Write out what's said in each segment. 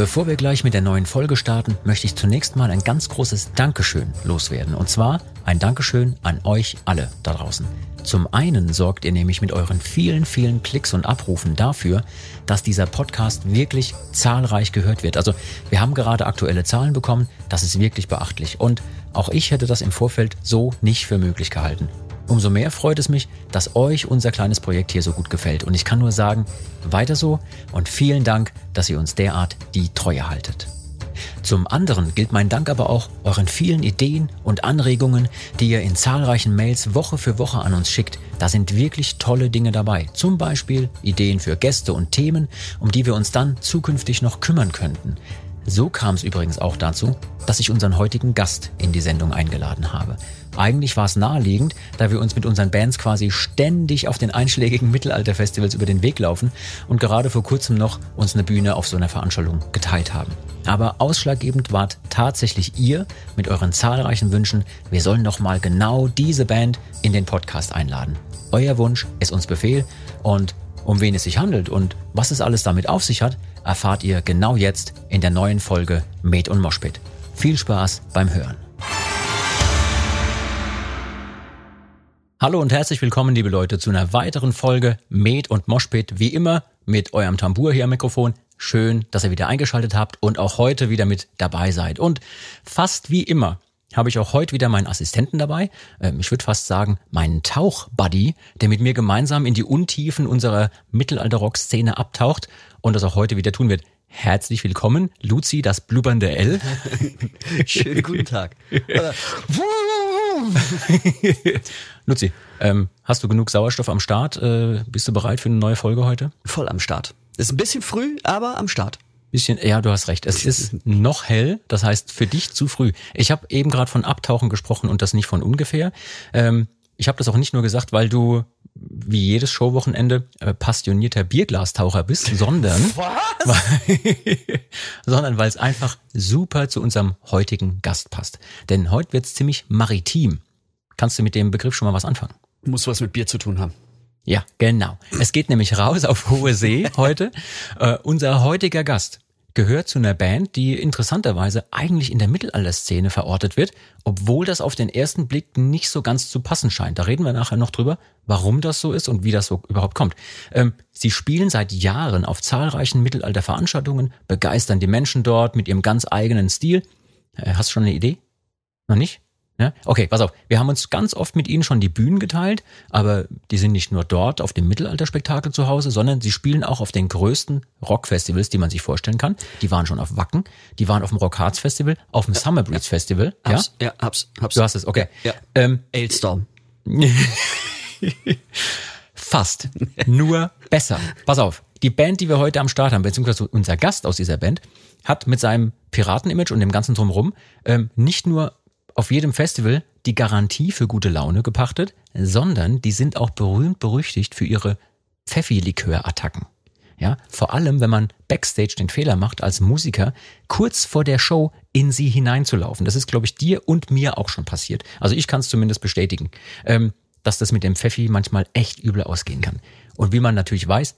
Bevor wir gleich mit der neuen Folge starten, möchte ich zunächst mal ein ganz großes Dankeschön loswerden. Und zwar ein Dankeschön an euch alle da draußen. Zum einen sorgt ihr nämlich mit euren vielen, vielen Klicks und Abrufen dafür, dass dieser Podcast wirklich zahlreich gehört wird. Also wir haben gerade aktuelle Zahlen bekommen, das ist wirklich beachtlich. Und auch ich hätte das im Vorfeld so nicht für möglich gehalten. Umso mehr freut es mich, dass euch unser kleines Projekt hier so gut gefällt. Und ich kann nur sagen, weiter so und vielen Dank, dass ihr uns derart die Treue haltet. Zum anderen gilt mein Dank aber auch euren vielen Ideen und Anregungen, die ihr in zahlreichen Mails Woche für Woche an uns schickt. Da sind wirklich tolle Dinge dabei. Zum Beispiel Ideen für Gäste und Themen, um die wir uns dann zukünftig noch kümmern könnten. So kam es übrigens auch dazu, dass ich unseren heutigen Gast in die Sendung eingeladen habe. Eigentlich war es naheliegend, da wir uns mit unseren Bands quasi ständig auf den einschlägigen Mittelalterfestivals über den Weg laufen und gerade vor kurzem noch uns eine Bühne auf so einer Veranstaltung geteilt haben. Aber ausschlaggebend wart tatsächlich ihr mit euren zahlreichen Wünschen, wir sollen doch mal genau diese Band in den Podcast einladen. Euer Wunsch ist uns Befehl und um wen es sich handelt und was es alles damit auf sich hat, erfahrt ihr genau jetzt in der neuen Folge Med und Moshpit. Viel Spaß beim Hören. Hallo und herzlich willkommen, liebe Leute, zu einer weiteren Folge Med und Moshpit. Wie immer mit eurem Tambur hier am Mikrofon. Schön, dass ihr wieder eingeschaltet habt und auch heute wieder mit dabei seid. Und fast wie immer habe ich auch heute wieder meinen Assistenten dabei. Ähm, ich würde fast sagen, meinen Tauchbuddy, der mit mir gemeinsam in die Untiefen unserer Mittelalter-Rock-Szene abtaucht und das auch heute wieder tun wird. Herzlich willkommen, Luzi, das blubbernde L. Schönen guten Tag. Luzi, ähm, hast du genug Sauerstoff am Start? Äh, bist du bereit für eine neue Folge heute? Voll am Start. Ist ein bisschen früh, aber am Start. Bisschen, ja, du hast recht. Es ist noch hell, das heißt für dich zu früh. Ich habe eben gerade von Abtauchen gesprochen und das nicht von ungefähr. Ähm, ich habe das auch nicht nur gesagt, weil du wie jedes Showwochenende äh, passionierter Bierglastaucher bist, sondern sondern weil es einfach super zu unserem heutigen Gast passt. Denn heute wird's ziemlich maritim. Kannst du mit dem Begriff schon mal was anfangen? Muss was mit Bier zu tun haben. Ja, genau. Es geht nämlich raus auf hohe See heute. Äh, unser heutiger Gast gehört zu einer Band, die interessanterweise eigentlich in der Mittelalterszene verortet wird, obwohl das auf den ersten Blick nicht so ganz zu passen scheint. Da reden wir nachher noch drüber, warum das so ist und wie das so überhaupt kommt. Ähm, sie spielen seit Jahren auf zahlreichen Mittelalterveranstaltungen, begeistern die Menschen dort mit ihrem ganz eigenen Stil. Äh, hast du schon eine Idee? Noch nicht? Ja? Okay, pass auf. Wir haben uns ganz oft mit ihnen schon die Bühnen geteilt, aber die sind nicht nur dort auf dem Mittelalterspektakel zu Hause, sondern sie spielen auch auf den größten Rockfestivals, die man sich vorstellen kann. Die waren schon auf Wacken, die waren auf dem Rockharz Festival, auf dem Summer Breeze Festival. Hab's, ja? ja, hab's, hab's. Du hast es, okay. Ja. Ähm, Ailstorm. Fast. Nur besser. Pass auf. Die Band, die wir heute am Start haben, beziehungsweise unser Gast aus dieser Band, hat mit seinem Piratenimage und dem ganzen drumherum ähm, nicht nur auf jedem Festival die Garantie für gute Laune gepachtet, sondern die sind auch berühmt berüchtigt für ihre Pfeffi-Likör-Attacken. Ja, vor allem, wenn man backstage den Fehler macht, als Musiker kurz vor der Show in sie hineinzulaufen. Das ist, glaube ich, dir und mir auch schon passiert. Also ich kann es zumindest bestätigen, ähm, dass das mit dem Pfeffi manchmal echt übel ausgehen kann. Und wie man natürlich weiß,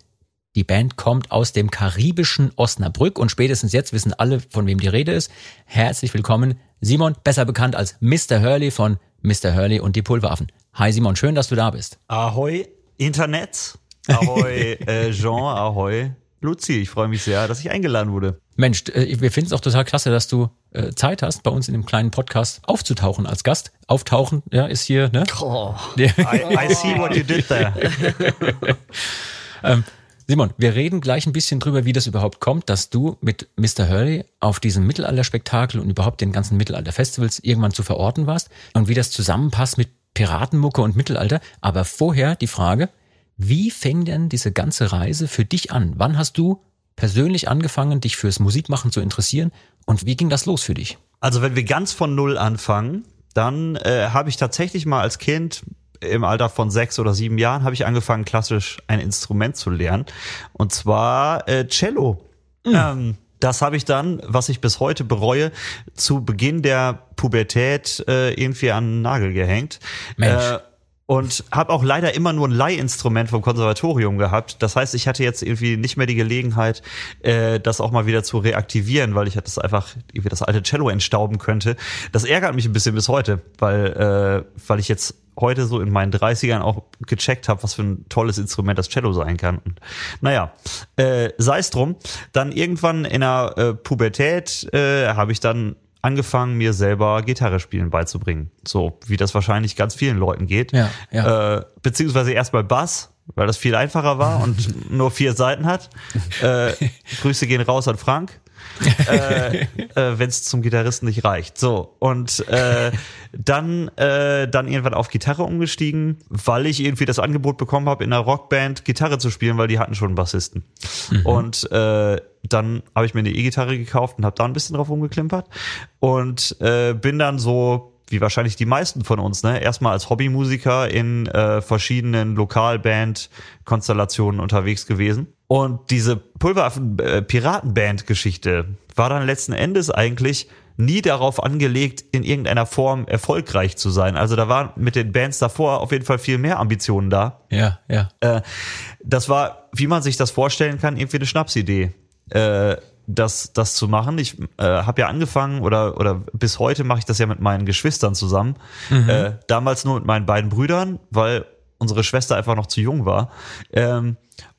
die Band kommt aus dem karibischen Osnabrück und spätestens jetzt wissen alle, von wem die Rede ist. Herzlich willkommen, Simon, besser bekannt als Mr. Hurley von Mr. Hurley und die Pulveraffen. Hi Simon, schön, dass du da bist. Ahoi Internet, ahoi äh, Jean, ahoi Luzi. Ich freue mich sehr, dass ich eingeladen wurde. Mensch, äh, wir finden es auch total klasse, dass du äh, Zeit hast, bei uns in dem kleinen Podcast aufzutauchen als Gast. Auftauchen, ja, ist hier, ne? Oh. I, I see what you did there. ähm, Simon, wir reden gleich ein bisschen drüber, wie das überhaupt kommt, dass du mit Mr. Hurley auf diesem Mittelalterspektakel und überhaupt den ganzen Mittelalterfestivals irgendwann zu verorten warst und wie das zusammenpasst mit Piratenmucke und Mittelalter. Aber vorher die Frage, wie fängt denn diese ganze Reise für dich an? Wann hast du persönlich angefangen, dich fürs Musikmachen zu interessieren und wie ging das los für dich? Also wenn wir ganz von Null anfangen, dann äh, habe ich tatsächlich mal als Kind im Alter von sechs oder sieben Jahren habe ich angefangen, klassisch ein Instrument zu lernen. Und zwar äh, Cello. Ähm, das habe ich dann, was ich bis heute bereue, zu Beginn der Pubertät äh, irgendwie an den Nagel gehängt. Mensch. Äh, und habe auch leider immer nur ein Leihinstrument vom Konservatorium gehabt. Das heißt, ich hatte jetzt irgendwie nicht mehr die Gelegenheit, äh, das auch mal wieder zu reaktivieren, weil ich das einfach irgendwie das alte Cello entstauben könnte. Das ärgert mich ein bisschen bis heute, weil äh, weil ich jetzt heute so in meinen 30ern auch gecheckt habe, was für ein tolles Instrument das Cello sein kann. Und, naja, äh, sei es drum. Dann irgendwann in der äh, Pubertät äh, habe ich dann angefangen, mir selber Gitarre spielen beizubringen. So, wie das wahrscheinlich ganz vielen Leuten geht. Ja, ja. Äh, beziehungsweise erstmal Bass, weil das viel einfacher war und nur vier Seiten hat. Äh, Grüße gehen raus an Frank. äh, äh, wenn es zum Gitarristen nicht reicht. So und äh, dann äh, dann irgendwann auf Gitarre umgestiegen, weil ich irgendwie das Angebot bekommen habe, in einer Rockband Gitarre zu spielen, weil die hatten schon einen Bassisten. Und äh, dann habe ich mir eine E-Gitarre gekauft und habe da ein bisschen drauf rumgeklimpert und äh, bin dann so wie wahrscheinlich die meisten von uns, ne, erstmal als Hobbymusiker in äh, verschiedenen Lokalband-Konstellationen unterwegs gewesen. Und diese Pulveraffen-Piratenband-Geschichte war dann letzten Endes eigentlich nie darauf angelegt, in irgendeiner Form erfolgreich zu sein. Also da waren mit den Bands davor auf jeden Fall viel mehr Ambitionen da. Ja, ja. Äh, das war, wie man sich das vorstellen kann, irgendwie eine Schnapsidee. Äh, das, das zu machen. Ich äh, habe ja angefangen oder oder bis heute mache ich das ja mit meinen Geschwistern zusammen. Äh, damals nur mit meinen beiden Brüdern, weil unsere Schwester einfach noch zu jung war. Ähm,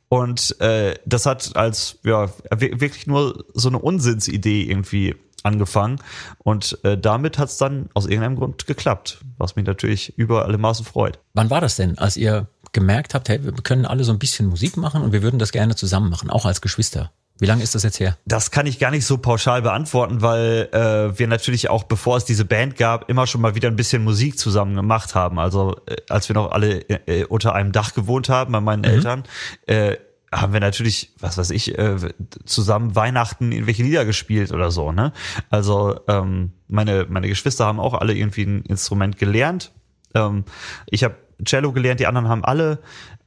und äh, das hat als ja wi- wirklich nur so eine Unsinnsidee irgendwie angefangen. Und äh, damit hat es dann aus irgendeinem Grund geklappt, was mich natürlich über alle Maßen freut. Wann war das denn, als ihr gemerkt habt, hey, wir können alle so ein bisschen Musik machen und wir würden das gerne zusammen machen, auch als Geschwister? Wie lange ist das jetzt her? Das kann ich gar nicht so pauschal beantworten, weil äh, wir natürlich auch, bevor es diese Band gab, immer schon mal wieder ein bisschen Musik zusammen gemacht haben. Also äh, als wir noch alle äh, unter einem Dach gewohnt haben bei meinen Eltern, äh, haben wir natürlich, was weiß ich, äh, zusammen Weihnachten irgendwelche Lieder gespielt oder so. Ne? Also ähm, meine meine Geschwister haben auch alle irgendwie ein Instrument gelernt. Ähm, ich habe Cello gelernt, die anderen haben alle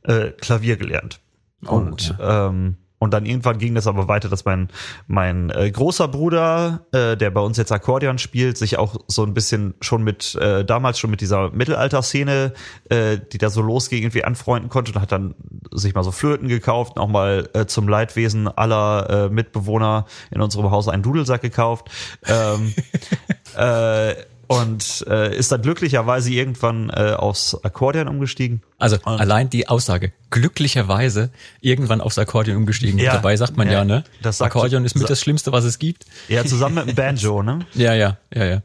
äh, Klavier gelernt. Und ähm, und dann irgendwann ging das aber weiter, dass mein mein äh, großer Bruder, äh, der bei uns jetzt Akkordeon spielt, sich auch so ein bisschen schon mit äh, damals schon mit dieser Mittelalter-Szene, äh, die da so losging, irgendwie anfreunden konnte und hat dann sich mal so Flöten gekauft, und auch mal äh, zum Leidwesen aller äh, Mitbewohner in unserem Haus einen Dudelsack gekauft. Ähm, äh, und äh, ist dann glücklicherweise irgendwann äh, aufs Akkordeon umgestiegen. Also allein die Aussage, glücklicherweise irgendwann aufs Akkordeon umgestiegen. Ja. Dabei sagt man ja, Ja, ne? das Akkordeon ist mit das Schlimmste, was es gibt. Ja, zusammen mit dem Banjo, ne? Ja, ja, ja, ja.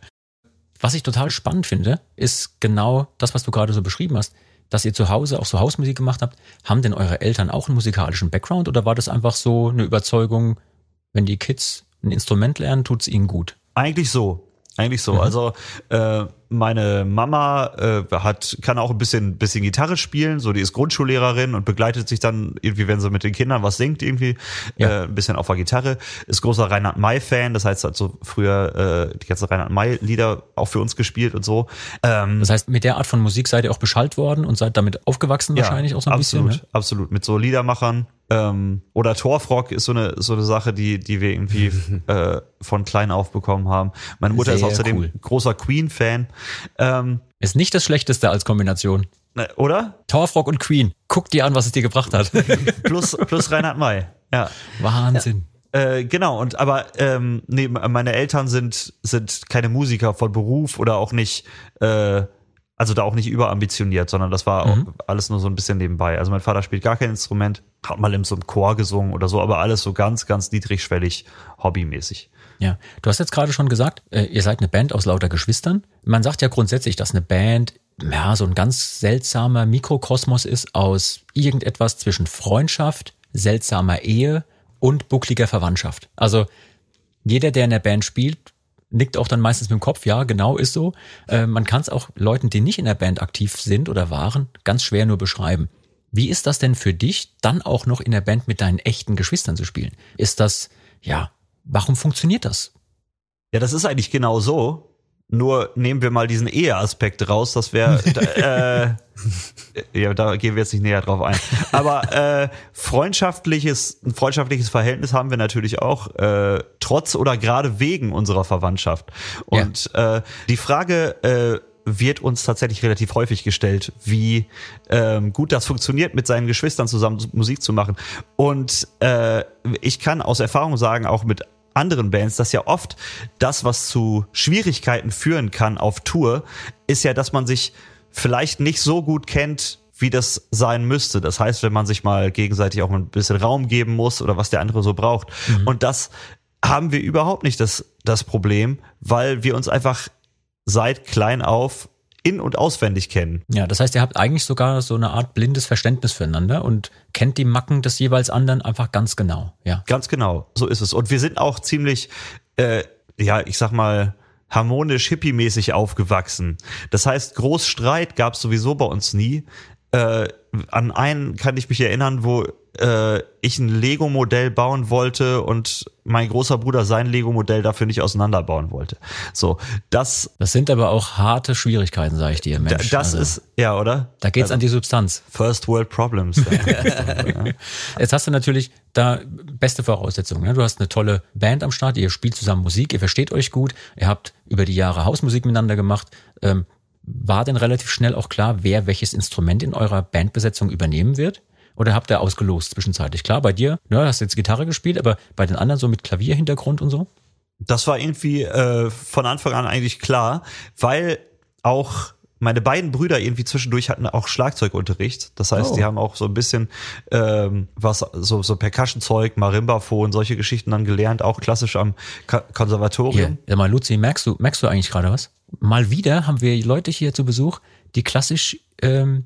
Was ich total spannend finde, ist genau das, was du gerade so beschrieben hast, dass ihr zu Hause auch so Hausmusik gemacht habt. Haben denn eure Eltern auch einen musikalischen Background oder war das einfach so eine Überzeugung, wenn die Kids ein Instrument lernen, tut's ihnen gut? Eigentlich so. Eigentlich so. Also äh, meine Mama äh, hat kann auch ein bisschen bisschen Gitarre spielen. So, die ist Grundschullehrerin und begleitet sich dann irgendwie, wenn sie mit den Kindern was singt, irgendwie Ja. äh, ein bisschen auf der Gitarre. Ist großer Reinhard May Fan. Das heißt, hat so früher äh, die ganzen Reinhard May Lieder auch für uns gespielt und so. Ähm, Das heißt, mit der Art von Musik seid ihr auch beschallt worden und seid damit aufgewachsen wahrscheinlich auch so ein absolut, bisschen. Ne? absolut. Mit so Liedermachern. Ähm, oder Torfrock ist so eine so eine Sache, die die wir irgendwie äh, von klein auf bekommen haben. Meine Mutter ist Sehr außerdem cool. großer Queen-Fan. Ähm, Ist nicht das Schlechteste als Kombination. ne, oder? Torfrock und Queen. Guck dir an, was es dir gebracht hat. Plus plus Reinhard May. Ja. Wahnsinn. Äh, genau, und aber ähm, nee, meine Eltern sind, sind keine Musiker von Beruf oder auch nicht, äh, also da auch nicht überambitioniert, sondern das war auch alles nur so ein bisschen nebenbei. Also mein Vater spielt gar kein Instrument, hat mal in so einem Chor gesungen oder so, aber alles so ganz, ganz niedrigschwellig, hobbymäßig. Ja, du hast jetzt gerade schon gesagt, äh, ihr seid eine Band aus lauter Geschwistern. Man sagt ja grundsätzlich, dass eine Band ja so ein ganz seltsamer Mikrokosmos ist aus irgendetwas zwischen Freundschaft, seltsamer Ehe und buckliger Verwandtschaft. Also jeder, der in der Band spielt, nickt auch dann meistens mit dem Kopf, ja, genau ist so. Äh, man kann es auch Leuten, die nicht in der Band aktiv sind oder waren, ganz schwer nur beschreiben. Wie ist das denn für dich, dann auch noch in der Band mit deinen echten Geschwistern zu spielen? Ist das, ja, warum funktioniert das? Ja, das ist eigentlich genau so. Nur nehmen wir mal diesen Eheaspekt raus, das wäre, äh, ja, da gehen wir jetzt nicht näher drauf ein. Aber äh, freundschaftliches, ein freundschaftliches Verhältnis haben wir natürlich auch, äh, trotz oder gerade wegen unserer Verwandtschaft. Und ja. äh, die Frage, äh, wird uns tatsächlich relativ häufig gestellt, wie ähm, gut das funktioniert, mit seinen Geschwistern zusammen Musik zu machen. Und äh, ich kann aus Erfahrung sagen, auch mit anderen Bands, dass ja oft das, was zu Schwierigkeiten führen kann auf Tour, ist ja, dass man sich vielleicht nicht so gut kennt, wie das sein müsste. Das heißt, wenn man sich mal gegenseitig auch ein bisschen Raum geben muss oder was der andere so braucht. Mhm. Und das haben wir überhaupt nicht das, das Problem, weil wir uns einfach seit klein auf in- und auswendig kennen. Ja, das heißt, ihr habt eigentlich sogar so eine Art blindes Verständnis füreinander und kennt die Macken des jeweils anderen einfach ganz genau. Ja. Ganz genau, so ist es. Und wir sind auch ziemlich, äh, ja, ich sag mal, harmonisch hippie-mäßig aufgewachsen. Das heißt, Großstreit gab es sowieso bei uns nie. Äh, an einen kann ich mich erinnern, wo äh, ich ein Lego-Modell bauen wollte und mein großer Bruder sein Lego-Modell dafür nicht auseinanderbauen wollte. So, das. Das sind aber auch harte Schwierigkeiten, sage ich dir, Mensch. Das also, ist, ja, oder? Da geht's also, an die Substanz. First World Problems. Jetzt hast du natürlich da beste Voraussetzungen. Ne? Du hast eine tolle Band am Start, ihr spielt zusammen Musik, ihr versteht euch gut, ihr habt über die Jahre Hausmusik miteinander gemacht. Ähm, war denn relativ schnell auch klar, wer welches Instrument in eurer Bandbesetzung übernehmen wird? Oder habt ihr ausgelost zwischenzeitlich? Klar, bei dir, ne, hast jetzt Gitarre gespielt, aber bei den anderen so mit Klavierhintergrund und so? Das war irgendwie äh, von Anfang an eigentlich klar, weil auch meine beiden Brüder irgendwie zwischendurch hatten auch Schlagzeugunterricht. Das heißt, oh. die haben auch so ein bisschen ähm, was so so Percussion-Zeug, Marimbaphon, solche Geschichten dann gelernt, auch klassisch am Ka Konservatorium. Ja, mal Luzi, merkst du merkst du eigentlich gerade was? Mal wieder haben wir Leute hier zu Besuch, die klassisch ähm,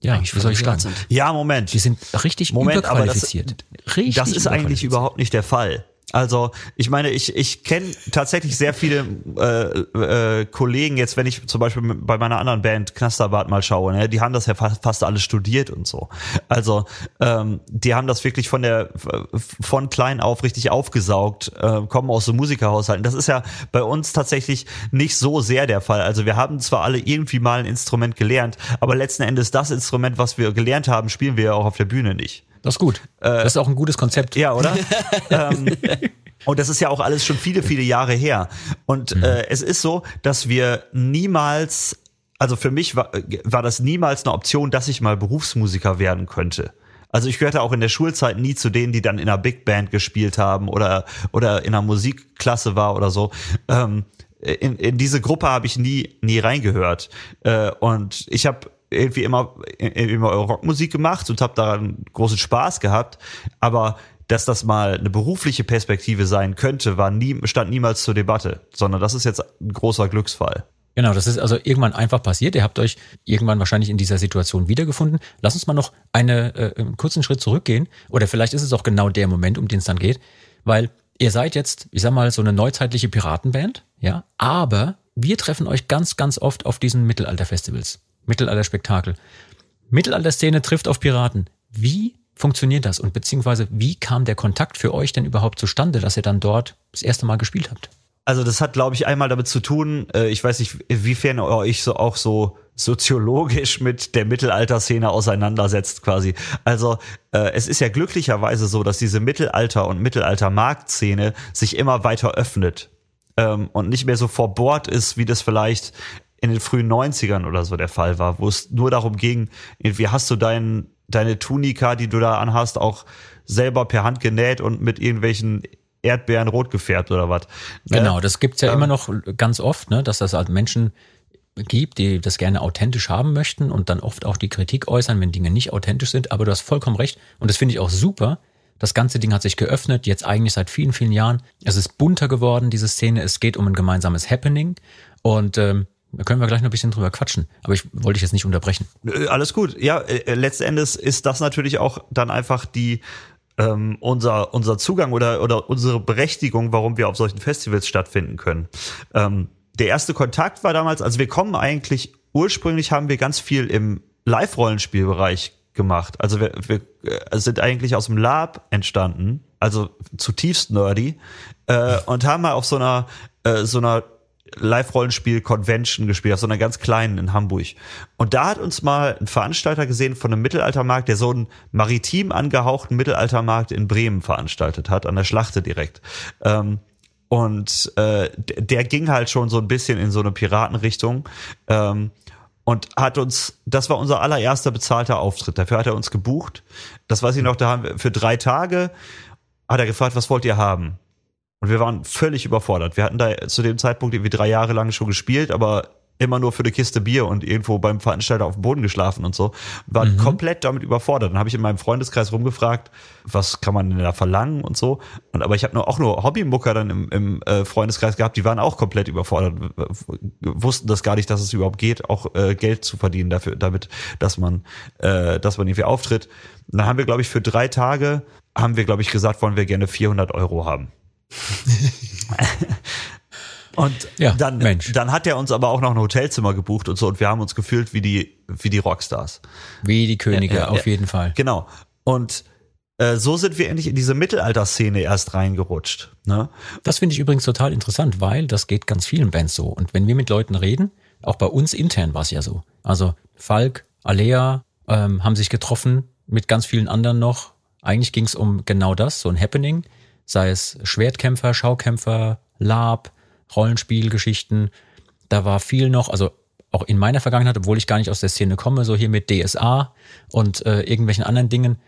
ja, eigentlich wie soll ich sagen? Sind. Ja, Moment. Die sind richtig Moment, überqualifiziert. Aber das, richtig das ist eigentlich überhaupt nicht der Fall. Also ich meine, ich, ich kenne tatsächlich sehr viele äh, äh, Kollegen jetzt, wenn ich zum Beispiel bei meiner anderen Band Knasterbad mal schaue, ne, die haben das ja fast, fast alles studiert und so. Also ähm, die haben das wirklich von der von klein auf richtig aufgesaugt, äh, kommen aus so Musikerhaushalten. Das ist ja bei uns tatsächlich nicht so sehr der Fall. Also wir haben zwar alle irgendwie mal ein Instrument gelernt, aber letzten Endes das Instrument, was wir gelernt haben, spielen wir ja auch auf der Bühne nicht. Das ist gut. Äh, das ist auch ein gutes Konzept. Ja, oder? ähm, und das ist ja auch alles schon viele, viele Jahre her. Und mhm. äh, es ist so, dass wir niemals, also für mich war, war das niemals eine Option, dass ich mal Berufsmusiker werden könnte. Also ich gehörte auch in der Schulzeit nie zu denen, die dann in einer Big Band gespielt haben oder oder in einer Musikklasse war oder so. Ähm, in, in diese Gruppe habe ich nie nie reingehört. Äh, und ich habe irgendwie immer, immer Rockmusik gemacht und habe daran großen Spaß gehabt. Aber dass das mal eine berufliche Perspektive sein könnte, war nie, stand niemals zur Debatte, sondern das ist jetzt ein großer Glücksfall. Genau, das ist also irgendwann einfach passiert. Ihr habt euch irgendwann wahrscheinlich in dieser Situation wiedergefunden. Lass uns mal noch eine, äh, einen kurzen Schritt zurückgehen. Oder vielleicht ist es auch genau der Moment, um den es dann geht. Weil ihr seid jetzt, ich sag mal, so eine neuzeitliche Piratenband, ja, aber wir treffen euch ganz, ganz oft auf diesen Mittelalterfestivals. Mittelalterspektakel. Mittelalterszene trifft auf Piraten. Wie funktioniert das und beziehungsweise wie kam der Kontakt für euch denn überhaupt zustande, dass ihr dann dort das erste Mal gespielt habt? Also das hat, glaube ich, einmal damit zu tun, äh, ich weiß nicht, inwiefern ihr euch so auch so soziologisch mit der Mittelalterszene auseinandersetzt quasi. Also äh, es ist ja glücklicherweise so, dass diese Mittelalter- und Mittelalter-Marktszene sich immer weiter öffnet ähm, und nicht mehr so verbohrt ist, wie das vielleicht in den frühen 90ern oder so der Fall war, wo es nur darum ging, wie hast du dein, deine Tunika, die du da anhast, auch selber per Hand genäht und mit irgendwelchen Erdbeeren rot gefärbt oder was. Ne? Genau, das gibt's ja ähm, immer noch ganz oft, ne, dass das halt Menschen gibt, die das gerne authentisch haben möchten und dann oft auch die Kritik äußern, wenn Dinge nicht authentisch sind. Aber du hast vollkommen recht und das finde ich auch super. Das ganze Ding hat sich geöffnet, jetzt eigentlich seit vielen, vielen Jahren. Es ist bunter geworden, diese Szene. Es geht um ein gemeinsames Happening und ähm, da können wir gleich noch ein bisschen drüber quatschen. Aber ich wollte dich jetzt nicht unterbrechen. Alles gut. Ja, äh, letzten Endes ist das natürlich auch dann einfach die ähm, unser unser Zugang oder oder unsere Berechtigung, warum wir auf solchen Festivals stattfinden können. Ähm, der erste Kontakt war damals, also wir kommen eigentlich ursprünglich haben wir ganz viel im Live-Rollenspielbereich gemacht. Also wir, wir äh, sind eigentlich aus dem Lab entstanden, also zutiefst nerdy äh, und haben mal auf so einer äh, so einer Live-Rollenspiel-Convention gespielt, auf so einer ganz kleinen in Hamburg. Und da hat uns mal ein Veranstalter gesehen von einem Mittelaltermarkt, der so einen maritim angehauchten Mittelaltermarkt in Bremen veranstaltet hat, an der Schlachte direkt. Ähm, und äh, der ging halt schon so ein bisschen in so eine Piratenrichtung. Ähm, und hat uns, das war unser allererster bezahlter Auftritt. Dafür hat er uns gebucht. Das weiß ich noch, da haben wir für drei Tage hat er gefragt, was wollt ihr haben? Und wir waren völlig überfordert. Wir hatten da zu dem Zeitpunkt irgendwie drei Jahre lang schon gespielt, aber immer nur für eine Kiste Bier und irgendwo beim Veranstalter auf dem Boden geschlafen und so. War mhm. komplett damit überfordert. Dann habe ich in meinem Freundeskreis rumgefragt, was kann man denn da verlangen und so. Und aber ich habe nur auch nur Hobbymucker dann im, im äh, Freundeskreis gehabt, die waren auch komplett überfordert, wussten das gar nicht, dass es überhaupt geht, auch äh, Geld zu verdienen dafür, damit, dass man, äh, dass man irgendwie auftritt. Und dann haben wir, glaube ich, für drei Tage haben wir, glaube ich, gesagt, wollen wir gerne 400 Euro haben. Und ja, dann, Mensch. dann hat er uns aber auch noch ein Hotelzimmer gebucht und so und wir haben uns gefühlt wie die, wie die Rockstars. Wie die Könige, ja, ja, auf jeden Fall. Genau. Und äh, so sind wir endlich in diese Mittelalterszene erst reingerutscht. Ne? Das finde ich übrigens total interessant, weil das geht ganz vielen Bands so. Und wenn wir mit Leuten reden, auch bei uns intern war es ja so. Also Falk, Alea ähm, haben sich getroffen mit ganz vielen anderen noch. Eigentlich ging es um genau das, so ein Happening, sei es Schwertkämpfer, Schaukämpfer, Lab, Rollenspielgeschichten. Da war viel noch, also auch in meiner Vergangenheit, obwohl ich gar nicht aus der Szene komme, so hier mit DSA und äh, irgendwelchen anderen Dingen.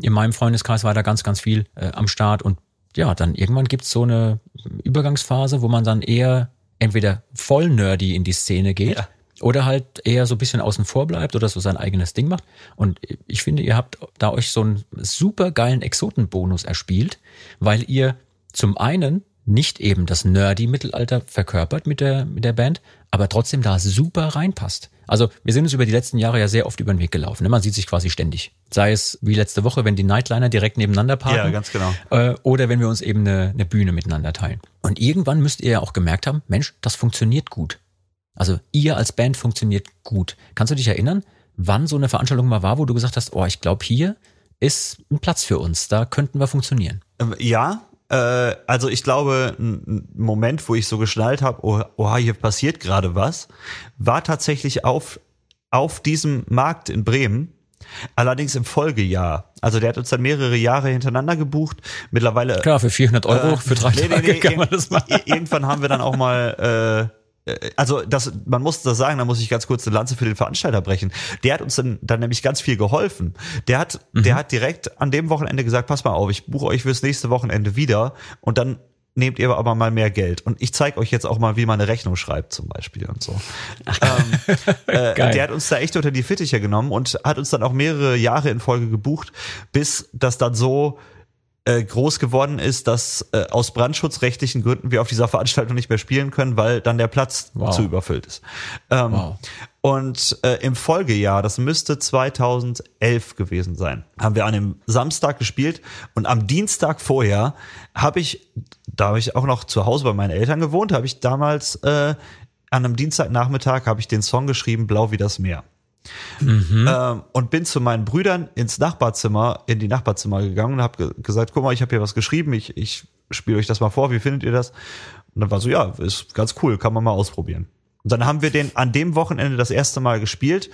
In meinem Freundeskreis war da ganz, ganz viel äh, am Start und ja, dann irgendwann gibt's so eine Übergangsphase, wo man dann eher entweder voll nerdy in die Szene geht ja. Oder halt eher so ein bisschen außen vor bleibt oder so sein eigenes Ding macht. Und ich finde, ihr habt da euch so einen super geilen Exotenbonus erspielt, weil ihr zum einen nicht eben das nerdy Mittelalter verkörpert mit der, mit der Band, aber trotzdem da super reinpasst. Also wir sind uns über die letzten Jahre ja sehr oft über den Weg gelaufen. Ne? Man sieht sich quasi ständig. Sei es wie letzte Woche, wenn die Nightliner direkt nebeneinander parken. Ja, ganz genau. Äh, oder wenn wir uns eben eine, eine Bühne miteinander teilen. Und irgendwann müsst ihr ja auch gemerkt haben, Mensch, das funktioniert gut. Also ihr als Band funktioniert gut. Kannst du dich erinnern, wann so eine Veranstaltung mal war, wo du gesagt hast, oh, ich glaube, hier ist ein Platz für uns, da könnten wir funktionieren? Ähm, ja, äh, also ich glaube, ein Moment, wo ich so geschnallt habe, oh, oh, hier passiert gerade was, war tatsächlich auf, auf diesem Markt in Bremen. Allerdings im Folgejahr. Also der hat uns dann mehrere Jahre hintereinander gebucht. Mittlerweile. Klar, für 400 Euro, äh, für drei nee, Tage nee, nee, kann man das machen. Irgendwann haben wir dann auch mal äh, also das, man muss das sagen, da muss ich ganz kurz eine Lanze für den Veranstalter brechen. Der hat uns dann, dann nämlich ganz viel geholfen. Der hat, mhm. der hat direkt an dem Wochenende gesagt, pass mal auf, ich buche euch fürs nächste Wochenende wieder und dann nehmt ihr aber mal mehr Geld. Und ich zeige euch jetzt auch mal, wie man eine Rechnung schreibt zum Beispiel und so. ähm, äh, der hat uns da echt unter die Fittiche genommen und hat uns dann auch mehrere Jahre in Folge gebucht, bis das dann so äh, groß geworden ist, dass äh, aus brandschutzrechtlichen Gründen wir auf dieser Veranstaltung nicht mehr spielen können, weil dann der Platz wow. zu überfüllt ist. Ähm, wow. Und äh, im Folgejahr, das müsste 2011 gewesen sein, haben wir an dem Samstag gespielt und am Dienstag vorher habe ich, da habe ich auch noch zu Hause bei meinen Eltern gewohnt, habe ich damals äh, an einem Dienstagnachmittag habe ich den Song geschrieben, Blau wie das Meer. Mhm. Ähm, und bin zu meinen Brüdern ins Nachbarzimmer, in die Nachbarzimmer gegangen und habe ge gesagt, guck mal, ich habe hier was geschrieben, ich, ich spiele euch das mal vor, wie findet ihr das? Und dann war so, ja, ist ganz cool, kann man mal ausprobieren. Und dann haben wir den an dem Wochenende das erste Mal gespielt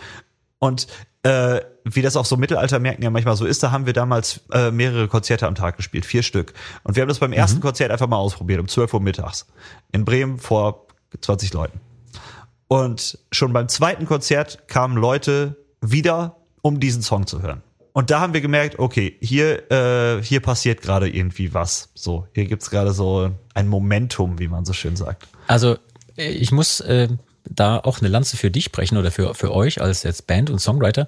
und äh, wie das auch so Mittelaltermärkten ja manchmal so ist, da haben wir damals äh, mehrere Konzerte am Tag gespielt, vier Stück. Und wir haben das beim ersten mhm. Konzert einfach mal ausprobiert, um 12 Uhr mittags. In Bremen vor 20 Leuten. Und schon beim zweiten Konzert kamen Leute wieder, um diesen Song zu hören. Und da haben wir gemerkt, okay, hier, äh, hier passiert gerade irgendwie was. So, hier gibt's gerade so ein Momentum, wie man so schön sagt. Also, äh, ich muss äh, da auch eine Lanze für dich brechen oder für, für euch als jetzt Band und Songwriter.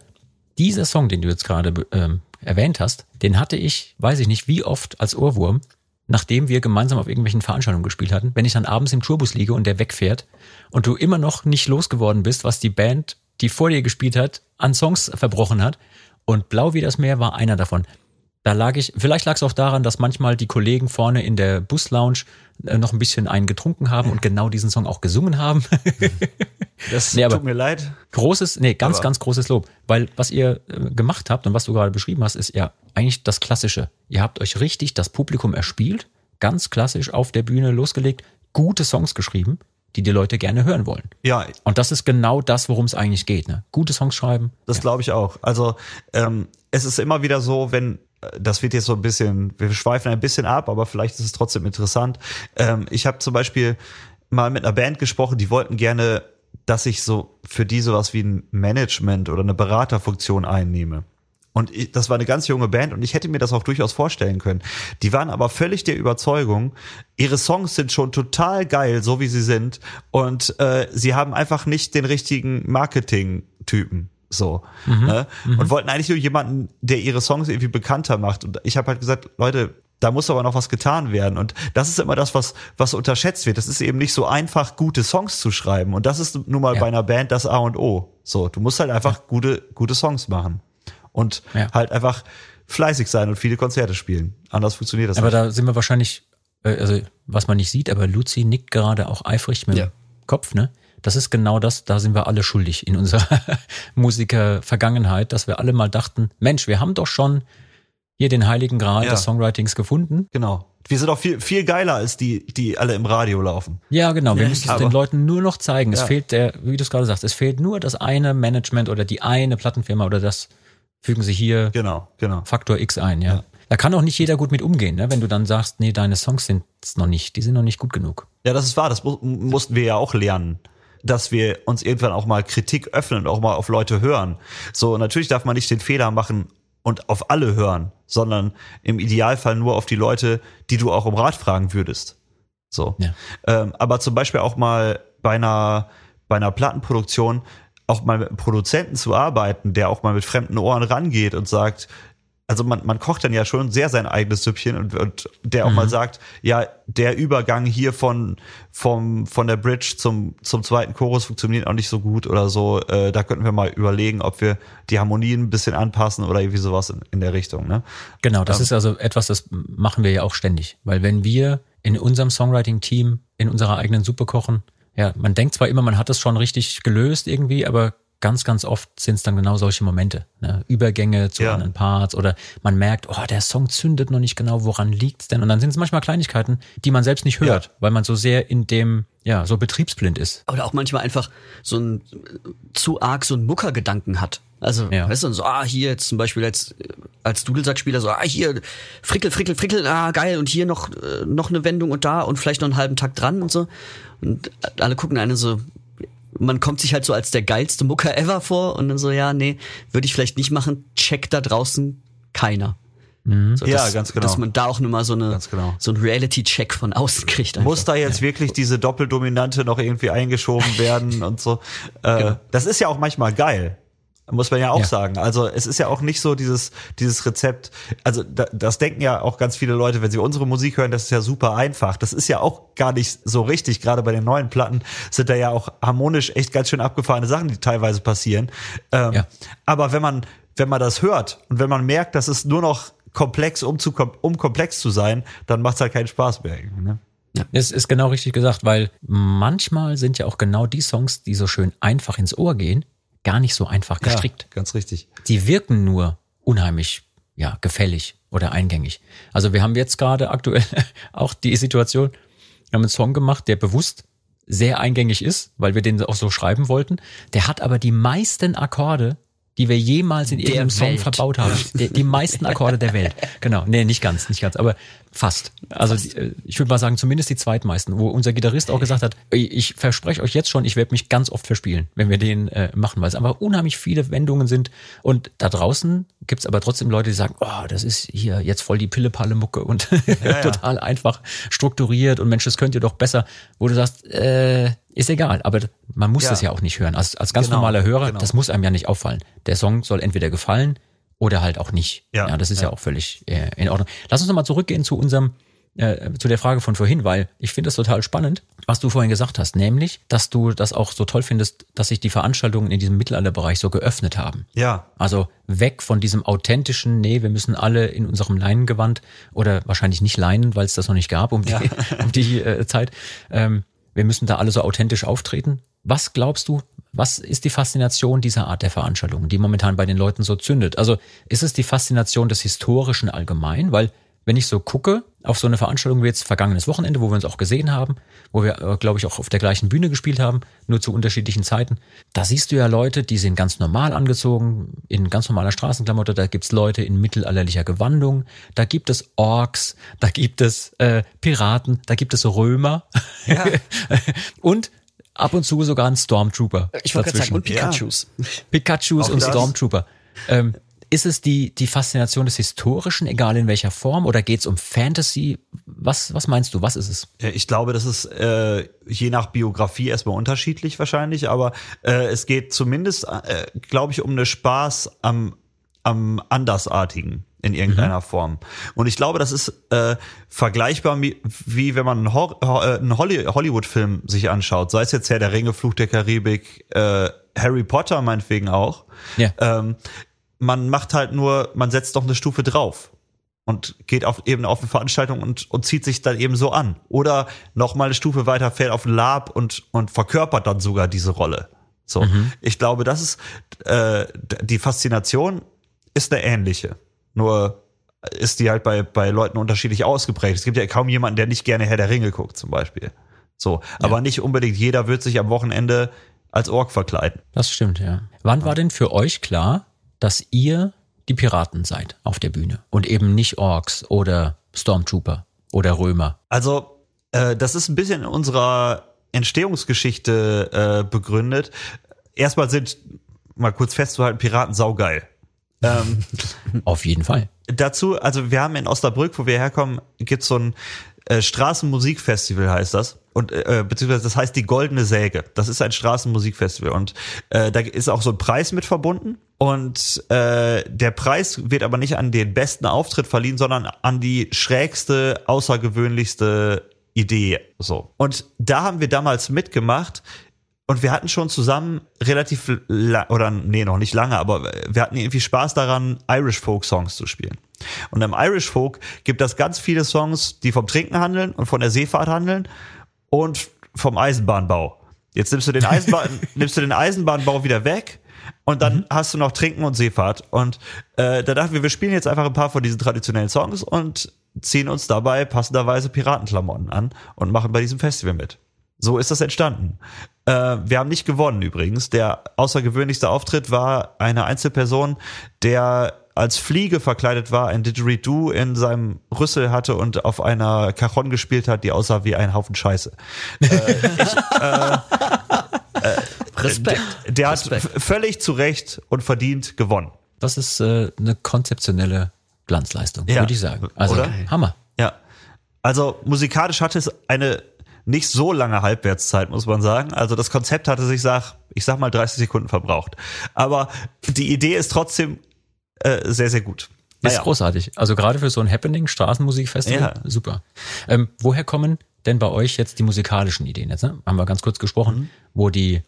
Dieser Song, den du jetzt gerade ähm, erwähnt hast, den hatte ich, weiß ich nicht wie oft, als Ohrwurm nachdem wir gemeinsam auf irgendwelchen Veranstaltungen gespielt hatten, wenn ich dann abends im Tourbus liege und der wegfährt und du immer noch nicht losgeworden bist, was die Band, die vor dir gespielt hat, an Songs verbrochen hat. Und Blau wie das Meer war einer davon. Da lag ich, vielleicht lag es auch daran, dass manchmal die Kollegen vorne in der Buslounge äh, noch ein bisschen einen getrunken haben und genau diesen Song auch gesungen haben. das nee, tut mir leid. Großes, nee, ganz, aber. ganz großes Lob. Weil was ihr äh, gemacht habt und was du gerade beschrieben hast, ist ja eigentlich das Klassische. Ihr habt euch richtig das Publikum erspielt, ganz klassisch auf der Bühne losgelegt, gute Songs geschrieben die die Leute gerne hören wollen. Ja, Und das ist genau das, worum es eigentlich geht. Ne? Gute Songs schreiben. Das glaube ich auch. Also ähm, es ist immer wieder so, wenn das wird jetzt so ein bisschen, wir schweifen ein bisschen ab, aber vielleicht ist es trotzdem interessant. Ähm, ich habe zum Beispiel mal mit einer Band gesprochen, die wollten gerne, dass ich so für die sowas wie ein Management oder eine Beraterfunktion einnehme. Und ich, das war eine ganz junge Band und ich hätte mir das auch durchaus vorstellen können. Die waren aber völlig der Überzeugung, ihre Songs sind schon total geil, so wie sie sind. Und äh, sie haben einfach nicht den richtigen Marketing-Typen. So. Ne? Und wollten eigentlich nur jemanden, der ihre Songs irgendwie bekannter macht. Und ich habe halt gesagt, Leute, da muss aber noch was getan werden. Und das ist immer das, was, was unterschätzt wird. Das ist eben nicht so einfach, gute Songs zu schreiben. Und das ist nun mal Ja. bei einer Band das A und O. So, du musst halt einfach gute, gute Songs machen. Und Ja. halt einfach fleißig sein und viele Konzerte spielen. Anders funktioniert das Aber nicht. da sind wir wahrscheinlich, äh, also was man nicht sieht, aber Luzi nickt gerade auch eifrig mit Ja. dem Kopf, ne? Das ist genau das, da sind wir alle schuldig in unserer Musiker-Vergangenheit, dass wir alle mal dachten, Mensch, wir haben doch schon hier den heiligen Gral Ja. des Songwritings gefunden. Genau. Wir sind auch viel, viel geiler als die, die alle im Radio laufen. Ja, genau. Wir Ja, müssen es den Leuten nur noch zeigen. Es Ja. fehlt der, wie du es gerade sagst, es fehlt nur das eine Management oder die eine Plattenfirma oder das fügen sie hier Genau, genau. Faktor X ein, ja. Ja. Da kann auch nicht jeder gut mit umgehen, ne? wenn du dann sagst, nee, deine Songs sind noch nicht, die sind noch nicht gut genug. Ja, das ist wahr. Das mu mussten wir ja auch lernen. Dass wir uns irgendwann auch mal Kritik öffnen und auch mal auf Leute hören. So, natürlich darf man nicht den Fehler machen und auf alle hören, sondern im Idealfall nur auf die Leute, die du auch um Rat fragen würdest. So. Ja. Ähm, aber zum Beispiel auch mal bei einer, bei einer Plattenproduktion auch mal mit einem Produzenten zu arbeiten, der auch mal mit fremden Ohren rangeht und sagt, also man, man kocht dann ja schon sehr sein eigenes Süppchen und, und der auch mal sagt, ja, der Übergang hier von, vom, von der Bridge zum, zum zweiten Chorus funktioniert auch nicht so gut oder so. Äh, da könnten wir mal überlegen, ob wir die Harmonien ein bisschen anpassen oder irgendwie sowas in, in der Richtung. Ne? Genau, das ist also etwas, das machen wir ja auch ständig. Weil wenn wir in unserem Songwriting-Team in unserer eigenen Suppe kochen, ja, man denkt zwar immer, man hat es schon richtig gelöst irgendwie, aber ganz, ganz oft sind es dann genau solche Momente. Ne? Übergänge zu Ja. anderen Parts oder man merkt, oh, der Song zündet noch nicht genau, woran liegt's denn? Und dann sind es manchmal Kleinigkeiten, die man selbst nicht hört, weil man so sehr in dem, ja, so betriebsblind ist. Oder auch manchmal einfach so ein zu arg so ein Muckergedanken hat. Also, Ja. weißt du, so, ah, hier jetzt zum Beispiel als, äh, als Dudelsackspieler so, ah, hier, frickel, frickel, frickel, ah, geil, und hier noch, äh, noch eine Wendung und da und vielleicht noch einen halben Takt dran und so. Und alle gucken eine so, man kommt sich halt so als der geilste Mucker ever vor und dann so, ja, nee, würde ich vielleicht nicht machen, check da draußen keiner. So, Ja, dass, ganz genau. Dass man da auch nur mal so eine, genau. so ein Reality-Check von außen kriegt. einfach. Muss da jetzt wirklich diese Doppeldominante noch irgendwie eingeschoben werden und so. Äh, Das ist ja auch manchmal geil. Muss man ja auch Ja. sagen. Also es ist ja auch nicht so dieses, dieses Rezept. Also da, das denken ja auch ganz viele Leute, wenn sie unsere Musik hören, das ist ja super einfach. Das ist ja auch gar nicht so richtig. Gerade bei den neuen Platten sind da ja auch harmonisch echt ganz schön abgefahrene Sachen, die teilweise passieren. Ähm, Ja. Aber wenn man, wenn man das hört und wenn man merkt, dass es nur noch komplex, um, zu, um komplex zu sein, dann macht es halt keinen Spaß mehr. Ne? Es ist genau richtig gesagt, weil manchmal sind ja auch genau die Songs, die so schön einfach ins Ohr gehen, gar nicht so einfach gestrickt. Ja, ganz richtig. Die wirken nur unheimlich, ja, gefällig oder eingängig. Also wir haben jetzt gerade aktuell auch die Situation, wir haben einen Song gemacht, der bewusst sehr eingängig ist, weil wir den auch so schreiben wollten. Der hat aber die meisten Akkorde, die wir jemals in irgendeinem Song verbaut haben. Die, die meisten Akkorde der Welt. Genau. Nee, nicht ganz, nicht ganz, aber fast. Also die, äh, ich würde mal sagen, zumindest die zweitmeisten, wo unser Gitarrist auch gesagt hat, "Ey, ich verspreche euch jetzt schon, ich werde mich ganz oft verspielen, wenn wir den äh, machen, weil es einfach unheimlich viele Wendungen sind. Und da draußen gibt's aber trotzdem Leute, die sagen, oh, das ist hier jetzt voll die Pille-Palle-Mucke und total einfach strukturiert und Mensch, das könnt ihr doch besser, wo du sagst, äh, ist egal, aber man muss Ja. das ja auch nicht hören. Als, als ganz Genau, normaler Hörer, genau. das muss einem ja nicht auffallen. Der Song soll entweder gefallen oder halt auch nicht. Ja, das ist ja, ja. auch völlig äh, in Ordnung. Lass uns nochmal zurückgehen zu unserem, äh, zu der Frage von vorhin, weil ich finde das total spannend, was du vorhin gesagt hast, nämlich, dass du das auch so toll findest, dass sich die Veranstaltungen in diesem Mittelalterbereich so geöffnet haben. Ja, Also weg von diesem authentischen, nee, wir müssen alle in unserem Leinengewand oder wahrscheinlich nicht Leinen, weil es das noch nicht gab um die, um die äh, Zeit. Ähm, wir müssen da alle so authentisch auftreten. Was glaubst du, was ist die Faszination dieser Art der Veranstaltungen, die momentan bei den Leuten so zündet? Also ist es die Faszination des Historischen allgemein? Weil wenn ich so gucke auf so eine Veranstaltung wie jetzt vergangenes Wochenende, wo wir uns auch gesehen haben, wo wir, äh, glaube ich, auch auf der gleichen Bühne gespielt haben, nur zu unterschiedlichen Zeiten, da siehst du ja Leute, die sind ganz normal angezogen, in ganz normaler Straßenklamotte, da gibt's Leute in mittelalterlicher Gewandung, da gibt es Orks, da gibt es äh, Piraten, da gibt es Römer Ja. und ab und zu sogar ein Stormtrooper. Ich wollte gerade sagen, und Ja. Pikachus. Pikachus Auch und das. Stormtrooper. Ähm, ist es die, die Faszination des Historischen, egal in welcher Form, oder geht's um Fantasy? Was, was meinst du? Was ist es? Ich glaube, das ist äh, je nach Biografie erstmal unterschiedlich wahrscheinlich, aber äh, es geht zumindest, äh, glaube ich, um eine Spaß am, am Andersartigen in irgendeiner Form. Und ich glaube, das ist äh, vergleichbar wie, wie wenn man einen, Ho- äh, einen Holly Hollywood-Film sich anschaut, sei es jetzt Herr der Ringe, Fluch der Karibik, äh, Harry Potter meinetwegen auch. Ja. Ähm, man macht halt nur, man setzt doch eine Stufe drauf und geht auf eben auf eine Veranstaltung und, und zieht sich dann eben so an. Oder noch mal eine Stufe weiter fährt auf ein Lab und, und verkörpert dann sogar diese Rolle. So, ich glaube, das ist äh, die Faszination ist eine ähnliche. Nur ist die halt bei, bei Leuten unterschiedlich ausgeprägt. Es gibt ja kaum jemanden, der nicht gerne Herr der Ringe guckt, zum Beispiel. So, aber nicht unbedingt jeder wird sich am Wochenende als Ork verkleiden. Das stimmt, ja. Wann war denn für euch klar, dass ihr die Piraten seid auf der Bühne und eben nicht Orks oder Stormtrooper oder Römer? Also, äh, das ist ein bisschen in unserer Entstehungsgeschichte äh, begründet. Erstmal sind, mal kurz festzuhalten, Piraten saugeil. Ähm, Auf jeden Fall. dazu, also wir haben in Osnabrück, wo wir herkommen, gibt's so ein äh, Straßenmusikfestival heißt das. Und äh, beziehungsweise das heißt die Goldene Säge. Das ist ein Straßenmusikfestival. Und äh, da ist auch so ein Preis mit verbunden. Und äh, der Preis wird aber nicht an den besten Auftritt verliehen, sondern an die schrägste, außergewöhnlichste Idee. So. Und da haben wir damals mitgemacht. Und wir hatten schon zusammen relativ la- oder nee, noch nicht lange, aber wir hatten irgendwie Spaß daran, Irish Folk Songs zu spielen. Und im Irish Folk gibt es ganz viele Songs, die vom Trinken handeln und von der Seefahrt handeln und vom Eisenbahnbau. Jetzt nimmst du den Eisenbahn, nimmst du den Eisenbahnbau wieder weg und dann hast du noch Trinken und Seefahrt. Und äh, da dachten wir, wir spielen jetzt einfach ein paar von diesen traditionellen Songs und ziehen uns dabei passenderweise Piratenklamotten an und machen bei diesem Festival mit. So ist das entstanden. Äh, wir haben nicht gewonnen übrigens. Der außergewöhnlichste Auftritt war eine Einzelperson, der als Fliege verkleidet war, ein Didgeridoo in seinem Rüssel hatte und auf einer Cajon gespielt hat, die aussah wie ein Haufen Scheiße. Respekt. Der hat Respekt. v- völlig zu Recht und verdient gewonnen. Das ist äh, eine konzeptionelle Glanzleistung, Ja. würde ich sagen. Also Oder? Hammer. Ja. Also musikalisch hatte es eine nicht so lange Halbwertszeit, muss man sagen. Also das Konzept hatte sich, sag, ich sag mal 30 Sekunden verbraucht. Aber die Idee ist trotzdem äh, sehr, sehr gut. Ist Naja. großartig. Also gerade für so ein Happening, Straßenmusikfestival, Ja. super. Ähm, woher kommen denn bei euch jetzt die musikalischen Ideen? Jetzt ne? haben wir ganz kurz gesprochen, Mhm. wo die,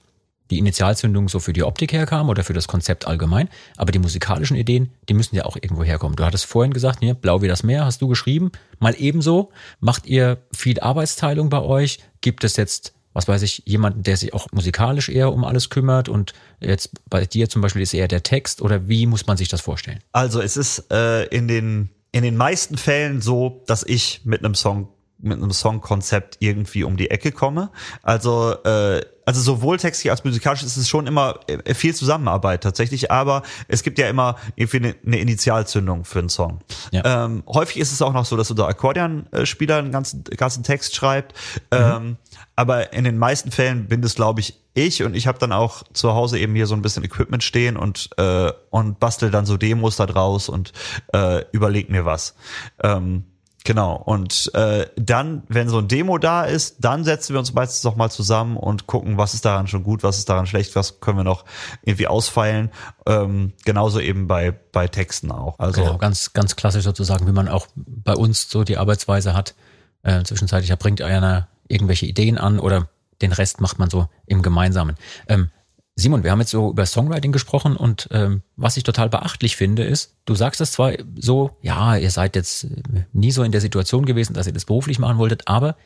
die Initialzündung so für die Optik herkam oder für das Konzept allgemein. Aber die musikalischen Ideen, die müssen ja auch irgendwo herkommen. Du hattest vorhin gesagt, hier, blau wie das Meer, hast du geschrieben. Mal ebenso. Macht ihr viel Arbeitsteilung bei euch? Gibt es jetzt, was weiß ich, jemanden, der sich auch musikalisch eher um alles kümmert und jetzt bei dir zum Beispiel ist eher der Text oder wie muss man sich das vorstellen? Also es ist äh, in den in den meisten Fällen so, dass ich mit einem Song mit einem Songkonzept irgendwie um die Ecke komme. Also äh, also sowohl textlich als musikalisch ist es schon immer äh, viel Zusammenarbeit tatsächlich, aber es gibt ja immer irgendwie eine, eine Initialzündung für einen Song. Ja. Ähm, häufig ist es auch noch so, dass unser Akkordeonspieler einen ganzen, ganzen Text schreibt. Ähm, aber in den meisten Fällen bin es, glaube ich, ich und ich habe dann auch zu Hause eben hier so ein bisschen Equipment stehen und äh, und bastel dann so Demos da draus und äh, überleg mir was. Ähm, Genau. Und äh, dann, wenn so ein Demo da ist, dann setzen wir uns meistens noch mal zusammen und gucken, was ist daran schon gut, was ist daran schlecht, was können wir noch irgendwie ausfeilen. Ähm, genauso eben bei bei Texten auch. Also Genau, ganz, ganz klassisch sozusagen, wie man auch bei uns so die Arbeitsweise hat. Äh, zwischenzeitlich bringt einer irgendwelche Ideen an oder den Rest macht man so im Gemeinsamen. Ähm, Simon, wir haben jetzt so über Songwriting gesprochen und ähm, was ich total beachtlich finde, ist, du sagst das zwar so, ja, ihr seid jetzt äh, nie so in der Situation gewesen, dass ihr das beruflich machen wolltet, aber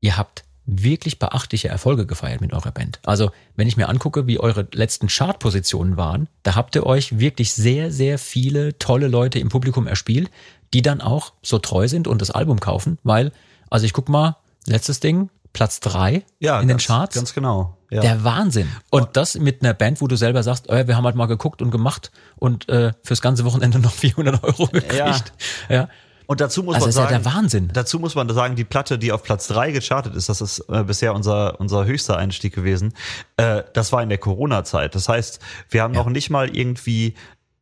ihr habt wirklich beachtliche Erfolge gefeiert mit eurer Band. Also, wenn ich mir angucke, wie eure letzten Chartpositionen waren, da habt ihr euch wirklich sehr, sehr viele tolle Leute im Publikum erspielt, die dann auch so treu sind und das Album kaufen, weil, also ich guck mal, letztes Ding, Platz drei Ja, in den ganz, Charts. Ganz genau. Ja. Der Wahnsinn. Und das mit einer Band, wo du selber sagst, äh, wir haben halt mal geguckt und gemacht und äh, fürs ganze Wochenende noch 400 Euro gekriegt. Ja. Und dazu muss Also man ist ja sagen, der Wahnsinn. Dazu muss man sagen, die Platte, die auf Platz drei gechartet ist, das ist äh, bisher unser unser höchster Einstieg gewesen. Äh, das war in der Corona-Zeit. Das heißt, wir haben noch nicht mal irgendwie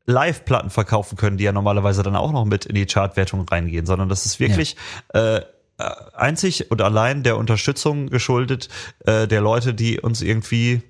Live-Platten verkaufen können, die ja normalerweise dann auch noch mit in die Chartwertung reingehen, sondern das ist wirklich äh, äh, einzig und allein der Unterstützung geschuldet äh, der Leute, die uns irgendwie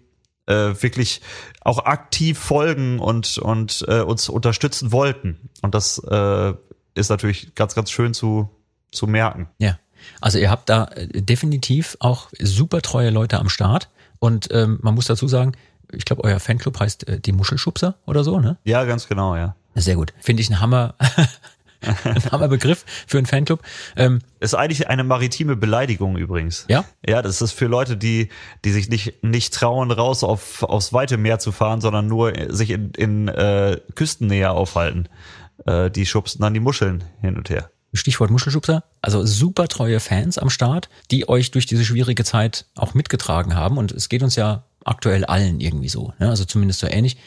äh, wirklich auch aktiv folgen und und äh, uns unterstützen wollten. Und das äh, ist natürlich ganz ganz schön zu zu merken. Ja, also ihr habt da äh, definitiv auch super treue Leute am Start und ähm, man muss dazu sagen, ich glaube, euer Fanclub heißt äh, die Muschelschubser oder so, ne? Ja, ganz genau, ja. Sehr gut. Finde ich ein Hammer, ein Hammerbegriff für einen Fanclub. Ähm, Ist eigentlich eine maritime Beleidigung übrigens. Ja? Ja, das ist für Leute, die, die sich nicht, nicht trauen, raus auf, aufs weite Meer zu fahren, sondern nur sich in, in äh, Küstennähe aufhalten. Äh, die schubsen dann die Muscheln hin und her. Stichwort Muschelschubser, also super treue Fans am Start, die euch durch diese schwierige Zeit auch mitgetragen haben. Und es geht uns ja aktuell allen irgendwie so, ne? also zumindest so ähnlich.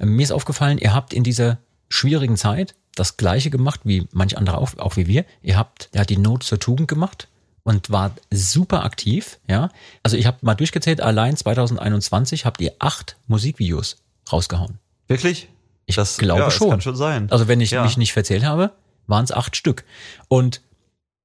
Ähm, Mir ist aufgefallen, ihr habt in dieser schwierigen Zeit das Gleiche gemacht wie manch andere auch, auch wie wir. Ihr habt ja die Not zur Tugend gemacht und wart super aktiv. Ja, also ich habe mal durchgezählt, allein 2021 habt ihr acht Musikvideos rausgehauen. Wirklich? Ich das, glaube ja, schon. Das kann schon sein. Also wenn ich Ja. mich nicht verzählt habe, waren es acht Stück. Und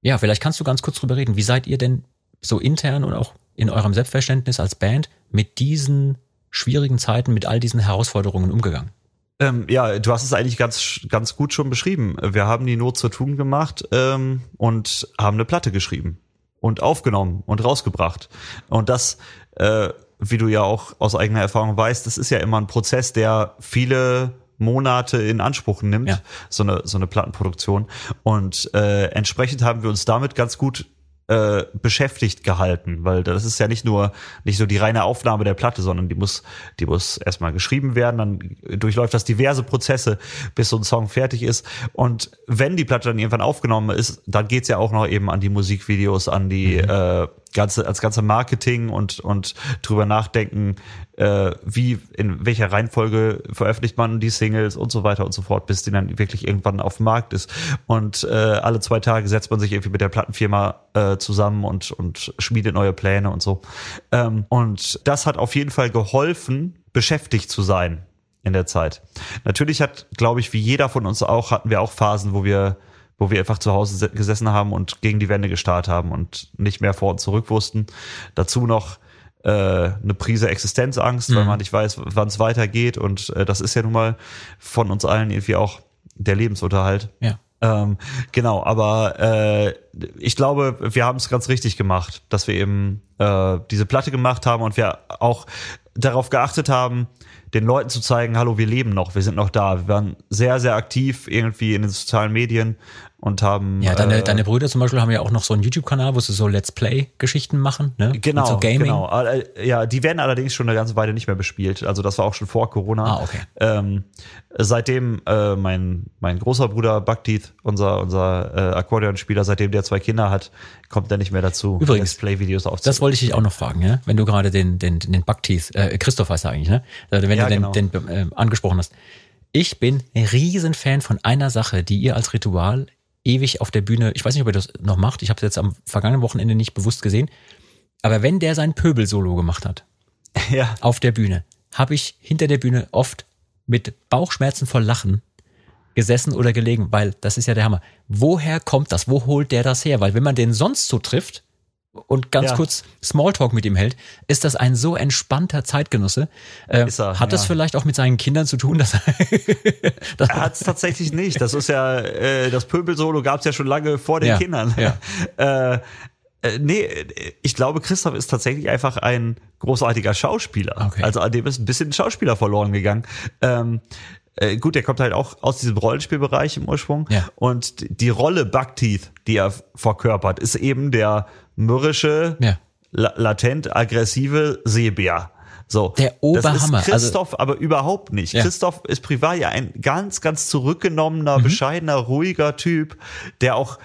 ja, vielleicht kannst du ganz kurz drüber reden. Wie seid ihr denn so intern und auch in eurem Selbstverständnis als Band mit diesen schwierigen Zeiten, mit all diesen Herausforderungen umgegangen? Ähm, ja, du hast es eigentlich ganz, ganz gut schon beschrieben. Wir haben die Not zur Tugend gemacht ähm, und haben eine Platte geschrieben und aufgenommen und rausgebracht. Und das, äh, wie du ja auch aus eigener Erfahrung weißt, das ist ja immer ein Prozess, der viele Monate in Anspruch nimmt, Ja. so eine so eine Plattenproduktion. Und äh, entsprechend haben wir uns damit ganz gut äh, beschäftigt gehalten, weil das ist ja nicht nur nicht so die reine Aufnahme der Platte, sondern die muss die muss erstmal geschrieben werden, dann durchläuft das diverse Prozesse, bis so ein Song fertig ist. Und wenn die Platte dann irgendwann aufgenommen ist, dann geht's ja auch noch eben an die Musikvideos, an die äh, ganze als ganze Marketing und und drüber nachdenken, äh, wie in welcher Reihenfolge veröffentlicht man die Singles und so weiter und so fort, bis die dann wirklich irgendwann auf dem Markt ist. Und äh, alle zwei Tage setzt man sich irgendwie mit der Plattenfirma äh, zusammen und und schmiedet neue Pläne und so. Ähm, und das hat auf jeden Fall geholfen, beschäftigt zu sein in der Zeit. Natürlich hat, glaube ich, wie jeder von uns auch, hatten wir auch Phasen, wo wir wo wir einfach zu Hause se- gesessen haben und gegen die Wände gestarrt haben und nicht mehr vor und zurück wussten. Dazu noch äh, eine Prise Existenzangst, weil man nicht weiß, wann es weitergeht. Und äh, das ist ja nun mal von uns allen irgendwie auch der Lebensunterhalt. Ja. Ähm, genau, aber äh, ich glaube, wir haben es ganz richtig gemacht, dass wir eben äh, diese Platte gemacht haben und wir auch darauf geachtet haben, den Leuten zu zeigen, hallo, wir leben noch, wir sind noch da. Wir waren sehr, sehr aktiv irgendwie in den sozialen Medien und haben Ja, deine, äh, deine Brüder zum Beispiel haben ja auch noch so einen YouTube-Kanal, wo sie so Let's Play-Geschichten machen, ne? Genau, so Gaming. genau. Ja, die werden allerdings schon eine ganze Weile nicht mehr bespielt. Also das war auch schon vor Corona. Ah, okay. Ähm, seitdem äh, mein mein großer Bruder Buckteeth, unser unser äh, Akkordeonspieler, seitdem der zwei Kinder hat, kommt er nicht mehr dazu, Übrigens, Play-Videos aufzunehmen. Das wollte ich dich auch noch fragen, ja? wenn du gerade den, den, den Buckteeth, äh, Christoph heißt er eigentlich, ne? Also Wenn Ja, du den, genau. den äh, angesprochen hast. Ich bin ein Riesenfan von einer Sache, die ihr als Ritual ewig auf der Bühne, ich weiß nicht, ob ihr das noch macht, ich habe es jetzt am vergangenen Wochenende nicht bewusst gesehen, aber wenn der sein Pöbel-Solo gemacht hat, ja. auf der Bühne, habe ich hinter der Bühne oft mit Bauchschmerzen vor Lachen gesessen oder gelegen, weil das ist ja der Hammer. Woher kommt das? Wo holt der das her? Weil wenn man den sonst so trifft und ganz Ja. kurz Smalltalk mit ihm hält, ist das ein so entspannter Zeitgenosse. Äh, er, hat das ja. vielleicht auch mit seinen Kindern zu tun, dass dass Er hat es tatsächlich nicht. Das ist ja, äh, das Pöbel-Solo gab es ja schon lange vor den Ja, Kindern. äh, äh, nee, ich glaube, Christoph ist tatsächlich einfach ein großartiger Schauspieler. Okay. Also an dem ist ein bisschen Schauspieler verloren gegangen. Ähm, äh, gut, der kommt halt auch aus diesem Rollenspielbereich im Ursprung. Ja. Und die- Rolle Buckteeth, die er verkörpert, ist eben der mürrische, Ja. la latent aggressive Seebär. So. Der Oberhammer. Das ist Christoph also, aber überhaupt nicht. Ja. Christoph ist privat ja ein ganz, ganz zurückgenommener, mhm. bescheidener, ruhiger Typ, der auch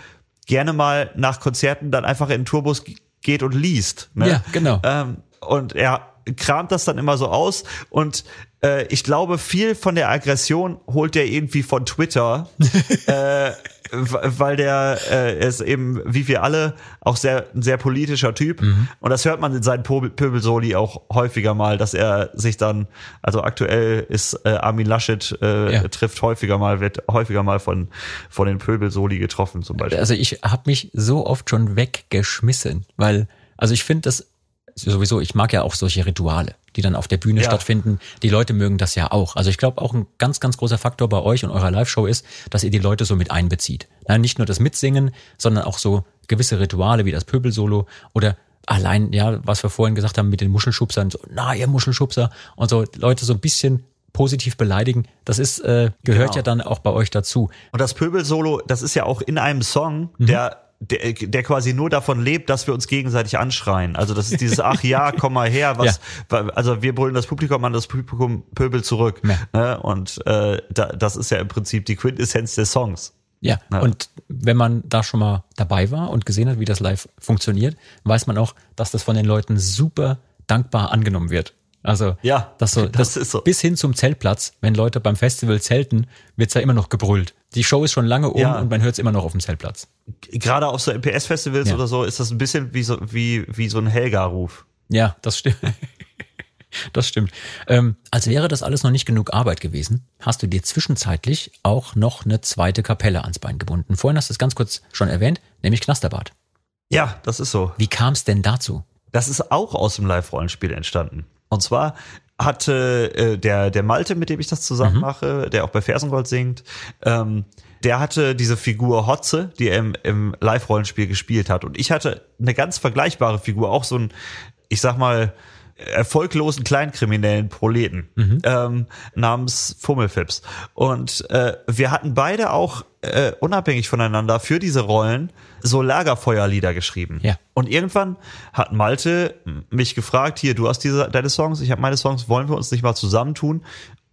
gerne mal nach Konzerten dann einfach in den Tourbus geht und liest. Ne? Ja, genau. Ähm, und er kramt das dann immer so aus und äh, ich glaube, viel von der Aggression holt er irgendwie von Twitter, äh, weil der äh, ist eben, wie wir alle, auch sehr ein sehr politischer Typ. Mhm. Und das hört man in seinen Pöbelsoli auch häufiger mal, dass er sich dann, also aktuell ist äh, Armin Laschet äh, ja. trifft häufiger mal, wird häufiger mal von, von den Pöbelsoli getroffen zum Beispiel. Also ich habe mich so oft schon weggeschmissen, weil, also ich finde das sowieso, ich mag ja auch solche Rituale, die dann auf der Bühne ja. stattfinden. Die Leute mögen das ja auch. Also ich glaube auch ein ganz, ganz großer Faktor bei euch und eurer Live-Show ist, dass ihr die Leute so mit einbezieht. Ja, nicht nur das Mitsingen, sondern auch so gewisse Rituale wie das Pöbelsolo oder allein, ja, was wir vorhin gesagt haben mit den Muschelschubsern, so, na, ihr Muschelschubser und so Leute so ein bisschen positiv beleidigen, das ist äh, gehört genau. ja dann auch bei euch dazu. Und das Pöbelsolo, das ist ja auch in einem Song, mhm. der der, der quasi nur davon lebt, dass wir uns gegenseitig anschreien. Also das ist dieses Ach ja, komm mal her, was ja. also wir brüllen das Publikum an, das Publikum pöbelt zurück. Ja. Ne? Und äh, da, das ist ja im Prinzip die Quintessenz des Songs. Ja, ja, und wenn man da schon mal dabei war und gesehen hat, wie das live funktioniert, weiß man auch, dass das von den Leuten super dankbar angenommen wird. Also ja, das, so, das, das ist so. Bis hin zum Zeltplatz, wenn Leute beim Festival zelten, wird's ja immer noch gebrüllt. Die Show ist schon lange um ja. und man hört es immer noch auf dem Zeltplatz. Gerade auf so MPS-Festivals ja. oder so ist das ein bisschen wie so, wie, wie so ein Helga-Ruf. Ja, das stimmt. das stimmt. Ähm, als wäre das alles noch nicht genug Arbeit gewesen, hast du dir zwischenzeitlich auch noch eine zweite Kapelle ans Bein gebunden. Vorhin hast du es ganz kurz schon erwähnt, nämlich Knasterbad. Ja, das ist so. Wie kam es denn dazu? Das ist auch aus dem Live-Rollenspiel entstanden. Und zwar hatte äh, der, der Malte, mit dem ich das zusammen mhm. mache, der auch bei Fersengold singt, ähm, der hatte diese Figur Hotze, die er im, im Live-Rollenspiel gespielt hat. Und ich hatte eine ganz vergleichbare Figur, auch so ein, ich sag mal, erfolglosen kleinkriminellen Proleten mhm. ähm, namens Fummelfips. Und äh, wir hatten beide auch äh, unabhängig voneinander für diese Rollen so Lagerfeuerlieder geschrieben. Ja. Und irgendwann hat Malte mich gefragt, hier, du hast diese deine Songs, ich habe meine Songs, wollen wir uns nicht mal zusammentun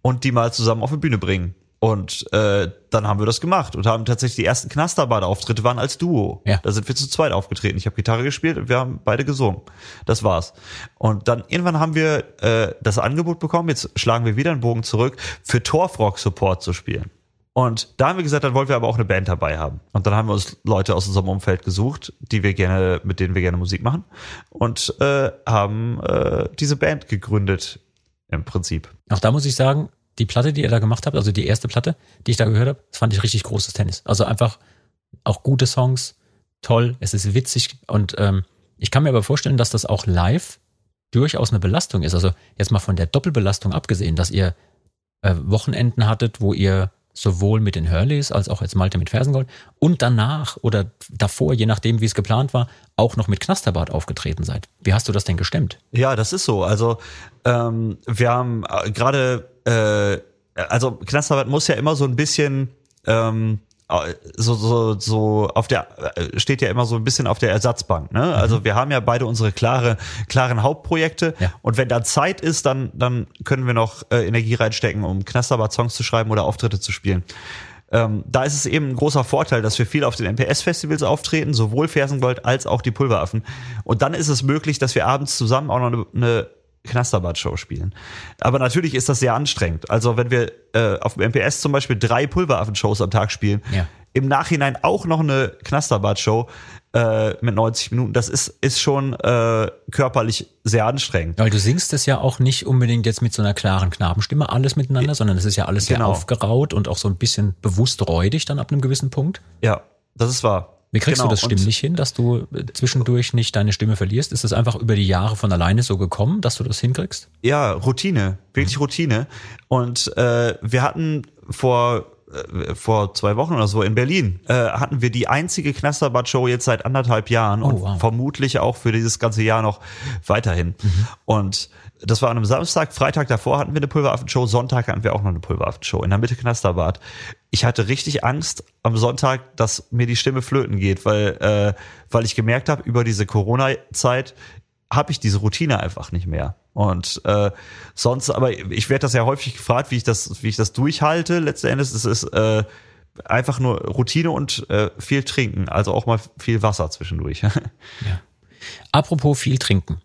und die mal zusammen auf die Bühne bringen? Und äh, dann haben wir das gemacht und haben tatsächlich die ersten Knasterbad-Auftritte waren als Duo. Ja. Da sind wir zu zweit aufgetreten. Ich habe Gitarre gespielt und wir haben beide gesungen. Das war's. Und dann irgendwann haben wir äh, das Angebot bekommen, jetzt schlagen wir wieder einen Bogen zurück, für Torfrock Support zu spielen. Und da haben wir gesagt, dann wollen wir aber auch eine Band dabei haben. Und dann haben wir uns Leute aus unserem Umfeld gesucht, die wir gerne, mit denen wir gerne Musik machen und äh, haben äh, diese Band gegründet im Prinzip. Auch da muss ich sagen, die Platte, die ihr da gemacht habt, also die erste Platte, die ich da gehört habe, das fand ich richtig großes Tennis. Also einfach auch gute Songs, toll, es ist witzig und ähm, ich kann mir aber vorstellen, dass das auch live durchaus eine Belastung ist. Also jetzt mal von der Doppelbelastung abgesehen, dass ihr äh, Wochenenden hattet, wo ihr sowohl mit den Hurleys als auch jetzt Malte mit Fersengold und danach oder davor, je nachdem, wie es geplant war, auch noch mit Knasterbart aufgetreten seid. Wie hast du das denn gestemmt? Ja, das ist so. Also ähm, wir haben äh, gerade, äh, also Knasterbart muss ja immer so ein bisschen ähm, so, so, so auf der, steht ja immer so ein bisschen auf der Ersatzbank. Ne? Also mhm. wir haben ja beide unsere klare, klaren Hauptprojekte ja. und wenn da Zeit ist, dann, dann können wir noch äh, Energie reinstecken, um Knasterbad-Songs zu schreiben oder Auftritte zu spielen. Ähm, da ist es eben ein großer Vorteil, dass wir viel auf den MPS-Festivals auftreten, sowohl Fersengold als auch die Pulveraffen. Und dann ist es möglich, dass wir abends zusammen auch noch eine, eine Knasterbad-Show spielen. Aber natürlich ist das sehr anstrengend. Also wenn wir äh, auf dem MPS zum Beispiel drei Pulveraffen-Shows am Tag spielen, ja. im Nachhinein auch noch eine Knasterbad-Show äh, mit 90 Minuten, das ist, ist schon äh, körperlich sehr anstrengend. Weil du singst es ja auch nicht unbedingt jetzt mit so einer klaren Knabenstimme alles miteinander, sondern es ist ja alles genau. sehr aufgeraut und auch so ein bisschen bewusst räudig dann ab einem gewissen Punkt. Ja, das ist wahr. Wie kriegst genau. du das stimmlich hin, dass du äh, zwischendurch nicht deine Stimme verlierst? Ist das einfach über die Jahre von alleine so gekommen, dass du das hinkriegst? Ja, Routine, wirklich mhm. Routine. Und äh, wir hatten vor äh, vor zwei Wochen oder so in Berlin äh, hatten wir die einzige Knasterbad-Show jetzt seit anderthalb Jahren oh, und wow. vermutlich auch für dieses ganze Jahr noch weiterhin. Mhm. Und das war an einem Samstag, Freitag davor hatten wir eine Pulveraffen-Show, Sonntag hatten wir auch noch eine Pulveraffen-Show in der Mitte Knasterbad. Ich hatte richtig Angst am Sonntag, dass mir die Stimme flöten geht, weil, äh, weil ich gemerkt habe, über diese Corona-Zeit habe ich diese Routine einfach nicht mehr. Und äh, sonst, aber ich werde das ja häufig gefragt, wie ich das, wie ich das durchhalte. Letzten Endes ist es äh, einfach nur Routine und äh, viel trinken, also auch mal viel Wasser zwischendurch. Ja. Apropos viel trinken.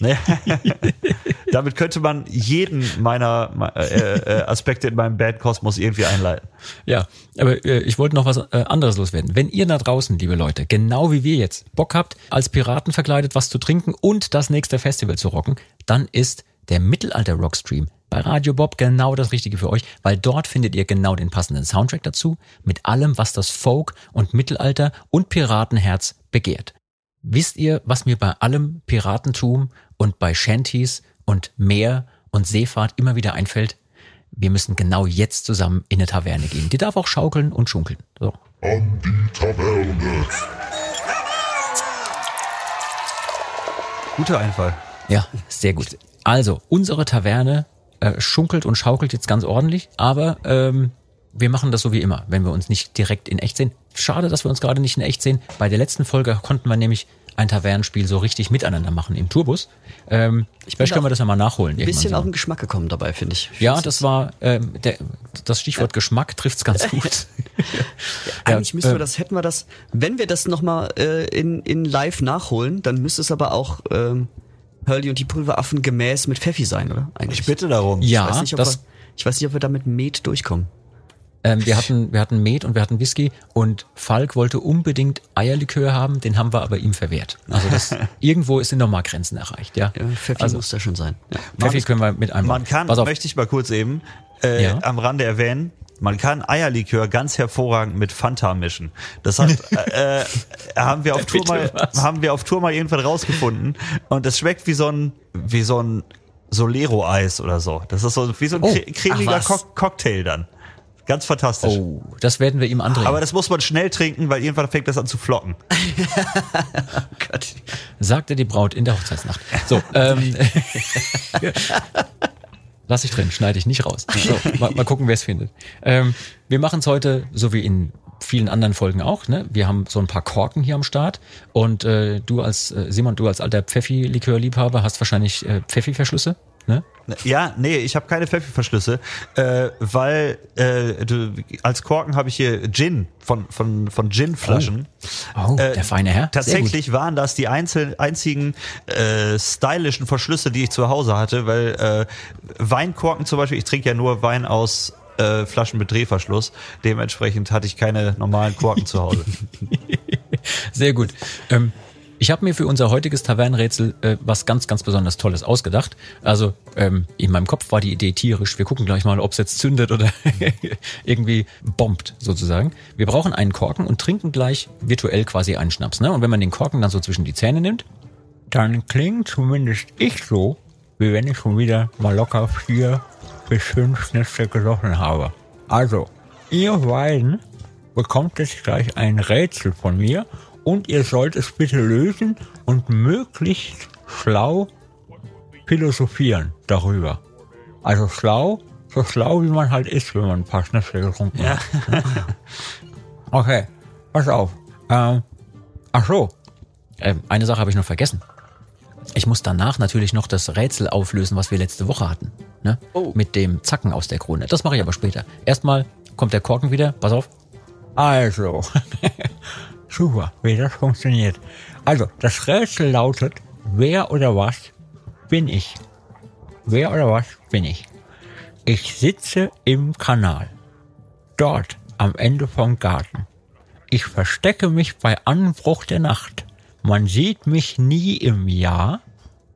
Damit könnte man jeden meiner äh, äh, Aspekte in meinem Bandkosmos irgendwie einleiten. Ja, aber äh, ich wollte noch was äh, anderes loswerden. Wenn ihr da draußen, liebe Leute, genau wie wir jetzt Bock habt, als Piraten verkleidet was zu trinken und das nächste Festival zu rocken, dann ist der Mittelalter-Rockstream bei Radio Bob genau das Richtige für euch, weil dort findet ihr genau den passenden Soundtrack dazu, mit allem, was das Folk und Mittelalter und Piratenherz begehrt. Wisst ihr, was mir bei allem Piratentum und bei Shanties und Meer und Seefahrt immer wieder einfällt? Wir müssen genau jetzt zusammen in eine Taverne gehen. Die darf auch schaukeln und schunkeln. So. An die Taverne. Guter Einfall. Ja, sehr gut. Also, unsere Taverne äh, schunkelt und schaukelt jetzt ganz ordentlich, aber ähm, wir machen das so wie immer, wenn wir uns nicht direkt in echt sehen. Schade, dass wir uns gerade nicht in echt sehen. Bei der letzten Folge konnten wir nämlich ein Tavernenspiel so richtig miteinander machen im Tourbus. Ähm, ich vielleicht können wir das ja mal nachholen. Ein bisschen so. auf den Geschmack gekommen dabei, finde ich. Ja, das war ähm, der, das Stichwort ja. Geschmack trifft's ganz gut. ja, Eigentlich müssten wir äh, das, hätten wir das, wenn wir das nochmal äh, in, in live nachholen, dann müsste es aber auch ähm, Hurley und die Pulveraffen gemäß mit Pfeffi sein, oder? Eigentlich. Ich bitte darum. Ja, ich weiß nicht, ob, das, wir, ich weiß nicht, ob wir da mit Met durchkommen. Ähm, wir hatten, wir hatten Met und wir hatten Whisky und Falk wollte unbedingt Eierlikör haben, den haben wir aber ihm verwehrt. Also das, irgendwo sind nochmal Grenzen erreicht, ja. ja Pfeffi also, muss da schon sein. Ja. Pfeffi können wir mit einem. Man kann, möchte ich mal kurz eben, äh, ja? am Rande erwähnen, man kann Eierlikör ganz hervorragend mit Fanta mischen. Das hat, äh, äh, haben wir auf Tour mal, haben wir auf Tour mal irgendwann rausgefunden. Und es schmeckt wie so ein, wie so ein Solero-Eis oder so. Das ist so wie so ein oh, cremiger Co Cocktail dann. Ganz fantastisch. Oh, das werden wir ihm andrehen. Aber das muss man schnell trinken, weil irgendwann fängt das an zu flocken. oh Gott. Sagte die Braut in der Hochzeitsnacht. So, ähm, lass ich drin, schneide ich nicht raus. So, mal, mal gucken, wer es findet. Ähm, wir machen es heute, so wie in vielen anderen Folgen auch. Ne? Wir haben so ein paar Korken hier am Start und äh, du als äh, Simon, du als alter Pfeffi-Likör-Liebhaber hast wahrscheinlich äh, Pfeffi-Verschlüsse. Ne? Ja, nee, ich habe keine Pfeffi-Verschlüsse, äh, weil äh, du, als Korken habe ich hier Gin von von von Gin-Flaschen. Oh, oh äh, der feine Herr. Tatsächlich waren das die einzel einzigen äh, stylischen Verschlüsse, die ich zu Hause hatte, weil äh, Weinkorken zum Beispiel, ich trinke ja nur Wein aus äh, Flaschen mit Drehverschluss. Dementsprechend hatte ich keine normalen Korken zu Hause. Sehr gut. Ähm, ich habe mir für unser heutiges Tavernenrätsel äh, was ganz, ganz besonders Tolles ausgedacht. Also ähm, in meinem Kopf war die Idee tierisch. Wir gucken gleich mal, ob es jetzt zündet oder irgendwie bombt sozusagen. Wir brauchen einen Korken und trinken gleich virtuell quasi einen Schnaps. Ne? Und wenn man den Korken dann so zwischen die Zähne nimmt, dann klingt zumindest ich so, wie wenn ich schon wieder mal locker vier bis fünf Schnäpse gesoffen habe. Also, ihr beiden bekommt jetzt gleich ein Rätsel von mir und ihr sollt es bitte lösen und möglichst schlau philosophieren darüber. Also schlau, so schlau wie man halt ist, wenn man ein paar Schnäpse getrunken ja. hat. okay, pass auf. Ähm, ach so, ähm, eine Sache habe ich noch vergessen. Ich muss danach natürlich noch das Rätsel auflösen, was wir letzte Woche hatten. Ne? Oh. Mit dem Zacken aus der Krone. Das mache ich aber später. Erstmal kommt der Korken wieder. Pass auf. Also. Super, wie das funktioniert. Also, das Rätsel lautet, wer oder was bin ich? Wer oder was bin ich? Ich sitze im Kanal. Dort am Ende vom Garten. Ich verstecke mich bei Anbruch der Nacht. Man sieht mich nie im Jahr,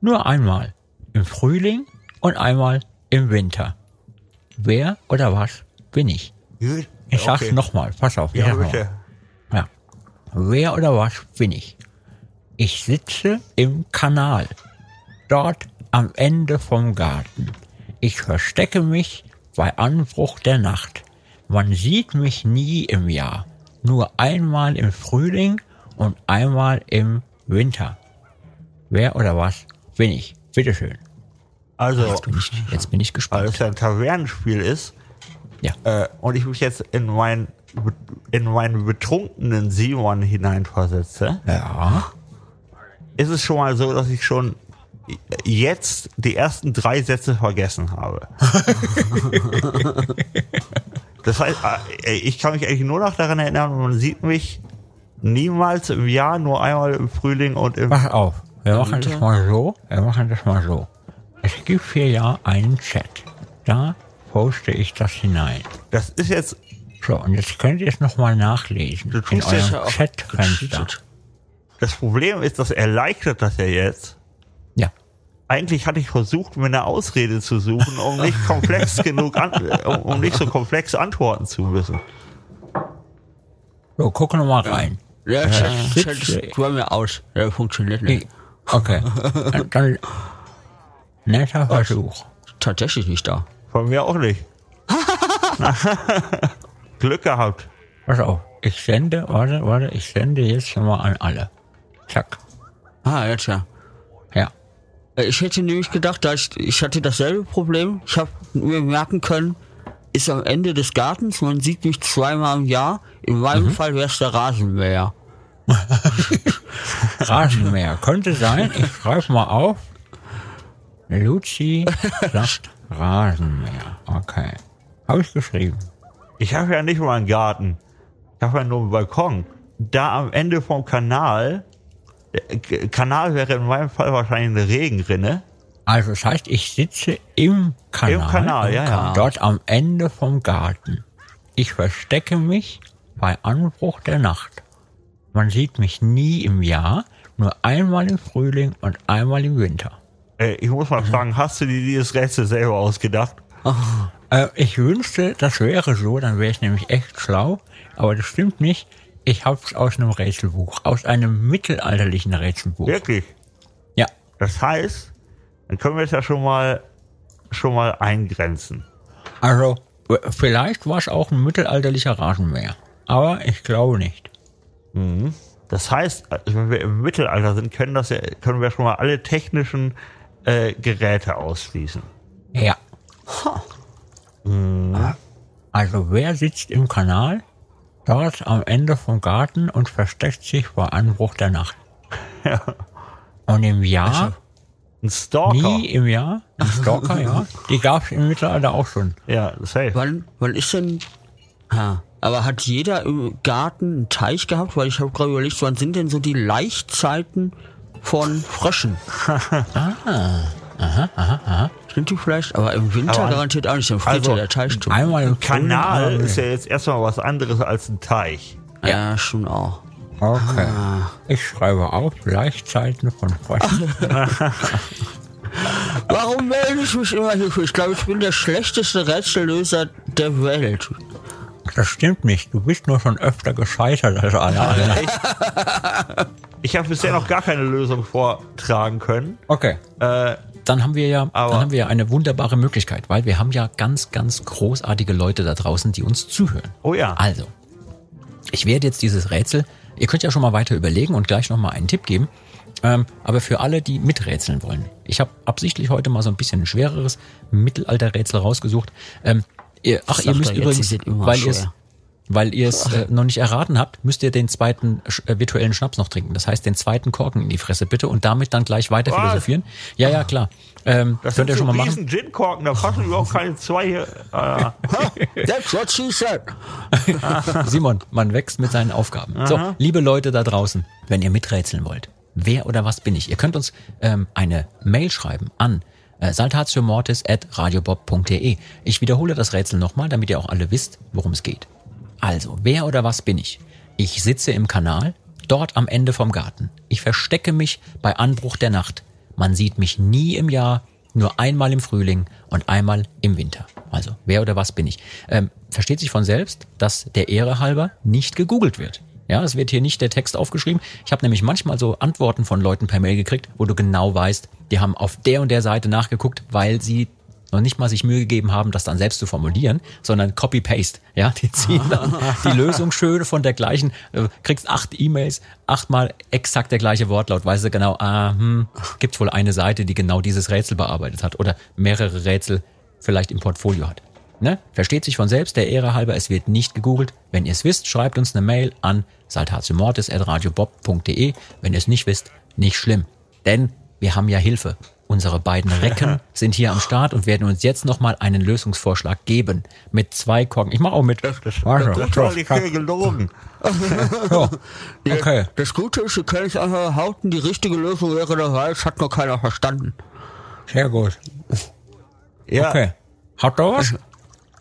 nur einmal. Im Frühling und einmal im Winter. Wer oder was bin ich? Ich sag's okay. nochmal, pass auf. Ja, bitte. Wer oder was bin ich? Ich sitze im Kanal. Dort am Ende vom Garten. Ich verstecke mich bei Anbruch der Nacht. Man sieht mich nie im Jahr. Nur einmal im Frühling und einmal im Winter. Wer oder was bin ich? Bitteschön. Also, jetzt bin ich, jetzt bin ich gespannt. Weil es ein Tavernenspiel ist. Ja. Äh, und ich mich jetzt in mein in meinen betrunkenen Simon hineinversetze. Ja. ist es schon mal so, dass ich schon jetzt die ersten drei Sätze vergessen habe. das heißt, äh, ich kann mich eigentlich nur noch daran erinnern, man sieht mich niemals im Jahr, nur einmal im Frühling und im Pass auf, wir machen das mal so, wir machen das mal so. Es gibt hier ja einen Chat. Da poste ich das hinein. Das ist jetzt, So, und jetzt könnt ihr es nochmal nachlesen. Du In tust das eurem ja auch Chatfenster. das Problem ist, das erleichtert das ja jetzt. Ja. Eigentlich hatte ich versucht, mir eine Ausrede zu suchen, um nicht komplex genug an, um, um nicht so komplex antworten zu müssen. So, guck noch mal rein. Ja, Äh, Chat, mir aus. Der funktioniert nicht. Okay. Dann- Dann, netter Versuch. Tatsächlich nicht da. Von mir auch nicht. Glück gehabt. Pass auf, ich sende, warte, warte, ich sende jetzt schon mal an alle. Zack. Ah, jetzt ja. Ja. Äh, Ich hätte nämlich gedacht, da ich, ich hatte dasselbe Problem. Ich habe mir merken können, ist am Ende des Gartens, man sieht mich zweimal im Jahr. In meinem Fall wäre es der Rasenmäher. Rasenmäher. Könnte sein, ich schreibe mal auf. Luzi sagt Rasenmäher. Okay. Habe ich geschrieben. Ich habe ja nicht mal einen Garten. Ich habe ja nur einen Balkon. Da am Ende vom Kanal, K- Kanal wäre in meinem Fall wahrscheinlich eine Regenrinne. Also das heißt, ich sitze im Kanal. Im Kanal, ja, ja. Dort am Ende vom Garten. Ich verstecke mich bei Anbruch der Nacht. Man sieht mich nie im Jahr, nur einmal im Frühling und einmal im Winter. Äh, ich muss mal fragen, hast du dir dieses Rätsel selber ausgedacht? Äh, ich wünschte, das wäre so, dann wäre ich nämlich echt schlau, aber das stimmt nicht. Ich habe es aus einem Rätselbuch, aus einem mittelalterlichen Rätselbuch. Wirklich? Ja, Das heißt, dann können wir es ja schon mal, schon mal eingrenzen. also vielleicht war es auch ein mittelalterlicher Rasenmäher, aber ich glaube nicht. Das heißt, also wenn wir im Mittelalter sind, können, das ja, können wir schon mal alle technischen äh, Geräte ausschließen. Ja. Also wer sitzt im Kanal, dort am Ende vom Garten und versteckt sich vor Anbruch der Nacht? Und im Jahr, Ein Stalker. nie im Jahr, ein Stalker, ja, die gab es im Mittelalter auch schon. Ja, safe. Wann, wann ist denn... Ha. Aber hat jeder im Garten einen Teich gehabt? Weil ich habe gerade überlegt, wann sind denn so die Laichzeiten von Fröschen? Sind die vielleicht? Aber im Winter Aber- garantiert auch nicht, dann friert also, ja der Teich zu. Einmal im Kanal im ist ja jetzt erstmal was anderes als ein Teich. Ja, schon auch. Okay. Ich schreibe auf Laichzeiten von Fröschen. Warum melde ich mich immer hierfür? Ich glaube, ich bin der schlechteste Rätsellöser der Welt. Das stimmt nicht. Du bist nur schon öfter gescheitert als alle anderen. Ich habe bisher noch gar keine Lösung vortragen können. Okay. Äh, Dann haben wir ja, Aber- dann haben wir ja eine wunderbare Möglichkeit, weil wir haben ja ganz, ganz großartige Leute da draußen, die uns zuhören. oh ja. Also, ich werde jetzt dieses Rätsel, ihr könnt ja schon mal weiter überlegen und gleich nochmal einen Tipp geben. Ähm, aber für alle, die miträtseln wollen. Ich habe absichtlich heute mal so ein bisschen ein schwereres Mittelalterrätsel rausgesucht. Ähm, ihr, ach, ihr müsst übrigens, weil ihr. Weil ihr es äh, noch nicht erraten habt, müsst ihr den zweiten äh, virtuellen Schnaps noch trinken. Das heißt, den zweiten Korken in die Fresse bitte und damit dann gleich weiter Was? philosophieren. Ja, ja, klar. Ähm, Das könnt ihr sind schon mal machen. riesen Gin-Korken, da passen überhaupt keine zwei hier. Äh, That's what she said. Simon, man wächst mit seinen Aufgaben. So, liebe Leute da draußen, wenn ihr miträtseln wollt, wer oder was bin ich? Ihr könnt uns ähm, eine Mail schreiben an äh, saltatiomortis.radiobob.de. Ich wiederhole das Rätsel nochmal, damit ihr auch alle wisst, worum es geht. Also, wer oder was bin ich? Ich sitze im Kanal, dort am Ende vom Garten. Ich verstecke mich bei Anbruch der Nacht. Man sieht mich nie im Jahr, nur einmal im Frühling und einmal im Winter. Also, wer oder was bin ich? Ähm, versteht sich von selbst, dass der Ehre halber nicht gegoogelt wird. Ja, es wird hier nicht der Text aufgeschrieben. Ich habe nämlich manchmal so Antworten von Leuten per Mail gekriegt, wo du genau weißt, die haben auf der und der Seite nachgeguckt, weil sie noch nicht mal sich Mühe gegeben haben, das dann selbst zu formulieren, sondern Copy-Paste. Ja, die ziehen dann die Lösung schön von der gleichen, äh, kriegst acht E-Mails, achtmal exakt der gleiche Wortlaut, weißt du genau, ah, hm, gibt wohl eine Seite, die genau dieses Rätsel bearbeitet hat oder mehrere Rätsel vielleicht im Portfolio hat. Ne? Versteht sich von selbst, der Ehre halber, es wird nicht gegoogelt. Wenn ihr es wisst, schreibt uns eine Mail an saltatiomortis.radiobob.de. Wenn ihr es nicht wisst, Nicht schlimm, denn wir haben ja Hilfe. Unsere beiden Recken sind hier am Start und werden uns jetzt nochmal einen Lösungsvorschlag geben. Mit zwei Korken. Ich mache auch mit. Warte, Das war nicht gelogen. so. Okay. Das Gute ist, könnt es einfach hauten, die richtige Lösung wäre dabei, es hat noch keiner verstanden. Sehr gut. Ja, Okay. Habt ihr was?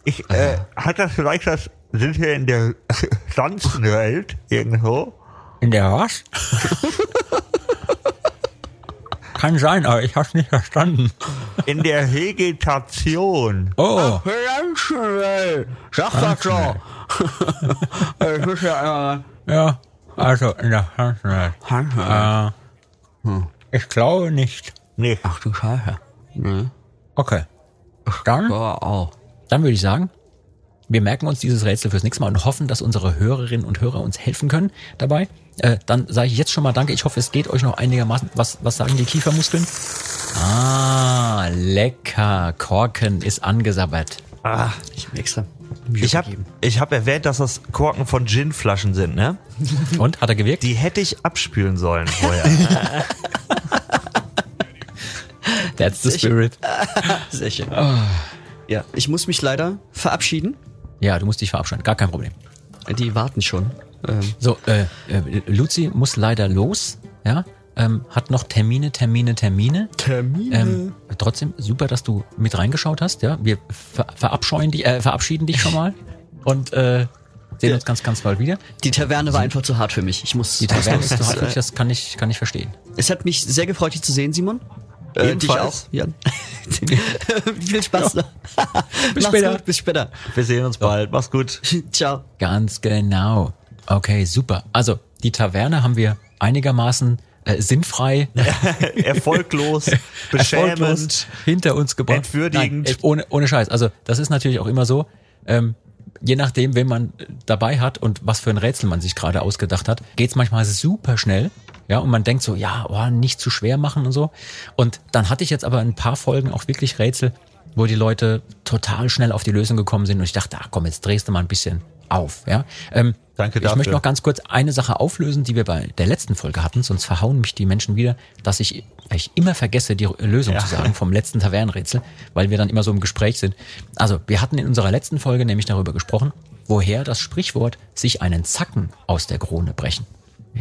ich, äh, hat das vielleicht das, sind wir in der Pflanzenwelt irgendwo? In der was? Kann sein, aber ich hab's nicht verstanden. In der Vegetation. Oh, Pflanzenwelt, sag das so. Das ist ja immer ja. Also in der Pflanzenwelt. Pflanzenwelt. Äh, ich glaube nicht. Nee. Ach du Scheiße. Nee. Okay. Dann, auch. dann würde ich sagen, wir merken uns dieses Rätsel fürs nächste Mal und hoffen, dass unsere Hörerinnen und Hörer uns helfen können dabei. Äh, dann sage ich jetzt schon mal Danke. Ich hoffe, es geht euch noch einigermaßen. Was, was sagen die Kiefermuskeln? Ah, lecker. Korken ist angesabbert. Ah, Ich hab extra. ich habe ich hab erwähnt, dass das Korken von Ginflaschen sind, ne? Und, hat er gewirkt? Die hätte ich abspülen sollen vorher. That's the spirit. Sehr schön. Ja, ich muss mich leider verabschieden. Ja, du musst dich verabschieden. Gar kein Problem. Die warten schon. Ähm, So, äh, äh, Luzi muss leider los, ja, ähm, hat noch Termine, Termine, Termine. Termine. Ähm, trotzdem super, dass du mit reingeschaut hast, ja. Wir ver verabscheuen dich, äh, verabschieden dich schon mal und äh, sehen uns ganz, ganz bald wieder. Die Taverne war einfach zu hart für mich. Ich muss. Die Taverne ist zu hart, äh, wirklich, das kann ich, kann ich verstehen. Es hat mich sehr gefreut, dich zu sehen, Simon. Äh, dich auch. Jan. Viel Spaß noch. Bis Mach's später. Gut, bis später. Wir sehen uns bald. Mach's gut. Ciao. Ganz genau. Okay, super. Also, die Taverne haben wir einigermaßen äh, sinnfrei Erfolglos, erfolglos beschämend. hinter uns gebracht. entwürdigend. Nein, ohne, ohne Scheiß. Also das ist natürlich auch immer so, ähm, je nachdem, wen man dabei hat und was für ein Rätsel man sich gerade ausgedacht hat, geht's manchmal super schnell. Ja, und man denkt so, ja, oh, nicht zu schwer machen und so. Und dann hatte ich jetzt aber ein paar Folgen auch wirklich Rätsel, wo die Leute total schnell auf die Lösung gekommen sind und ich dachte, ach komm, jetzt drehst du mal ein bisschen auf. Ja, ähm, Danke Ich dafür. möchte noch ganz kurz eine Sache auflösen, die wir bei der letzten Folge hatten, sonst verhauen mich die Menschen wieder, dass ich, ich immer vergesse, die Lösung Ja. zu sagen vom letzten Tavernenrätsel, weil wir dann immer so im Gespräch sind. Also, wir hatten in unserer letzten Folge nämlich darüber gesprochen, woher das Sprichwort sich einen Zacken aus der Krone brechen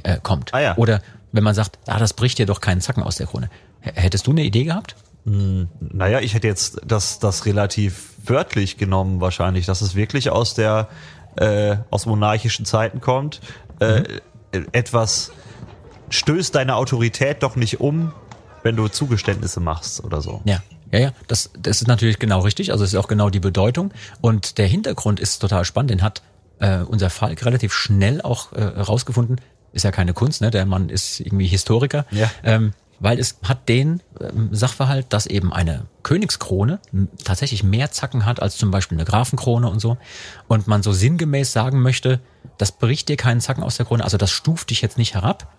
äh, kommt. Ah ja. Oder wenn man sagt, ah, das bricht dir doch keinen Zacken aus der Krone. H- Hättest du eine Idee gehabt? Naja, ich hätte jetzt das, das relativ wörtlich genommen wahrscheinlich, dass es wirklich aus der äh, aus monarchischen Zeiten kommt. Äh, Etwas stößt deine Autorität doch nicht um, wenn du Zugeständnisse machst oder so. Ja. Ja, ja, das, das ist natürlich genau richtig. Also es ist auch genau die Bedeutung. Und der Hintergrund ist total spannend. Den hat äh, unser Falk relativ schnell auch äh, rausgefunden. Ist ja keine Kunst, ne? Der Mann ist irgendwie Historiker. Ja. Ähm, weil es hat den ähm, Sachverhalt, dass eben eine Königskrone tatsächlich mehr Zacken hat als zum Beispiel eine Grafenkrone und so. Und man so sinngemäß sagen möchte, das bricht dir keinen Zacken aus der Krone, also das stuft dich jetzt nicht herab,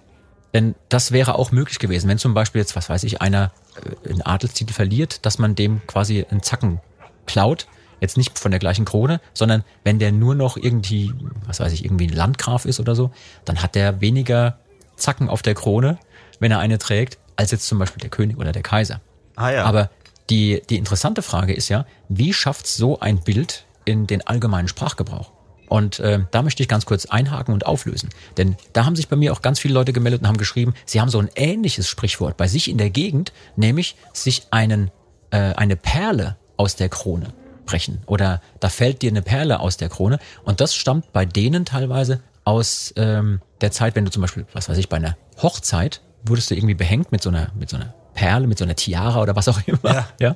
denn das wäre auch möglich gewesen, wenn zum Beispiel jetzt, was weiß ich, einer äh, einen Adelstitel verliert, dass man dem quasi einen Zacken klaut. Jetzt nicht von der gleichen Krone, sondern wenn der nur noch irgendwie, was weiß ich, irgendwie ein Landgraf ist oder so, dann hat der weniger Zacken auf der Krone, wenn er eine trägt, als jetzt zum Beispiel der König oder der Kaiser. Ah ja. Aber die, die interessante Frage ist ja, wie schafft so ein Bild in den allgemeinen Sprachgebrauch? Und äh, da möchte ich ganz kurz einhaken und auflösen. Denn da haben sich bei mir auch ganz viele Leute gemeldet und haben geschrieben, sie haben so ein ähnliches Sprichwort bei sich in der Gegend, nämlich sich einen, äh, eine Perle aus der Krone brechen. Oder da fällt dir eine Perle aus der Krone. Und das stammt bei denen teilweise aus ähm, der Zeit, wenn du zum Beispiel, was weiß ich, bei einer Hochzeit wurdest du irgendwie behängt mit so einer, mit so einer Perle, mit so einer Tiara oder was auch immer. Ja. ja?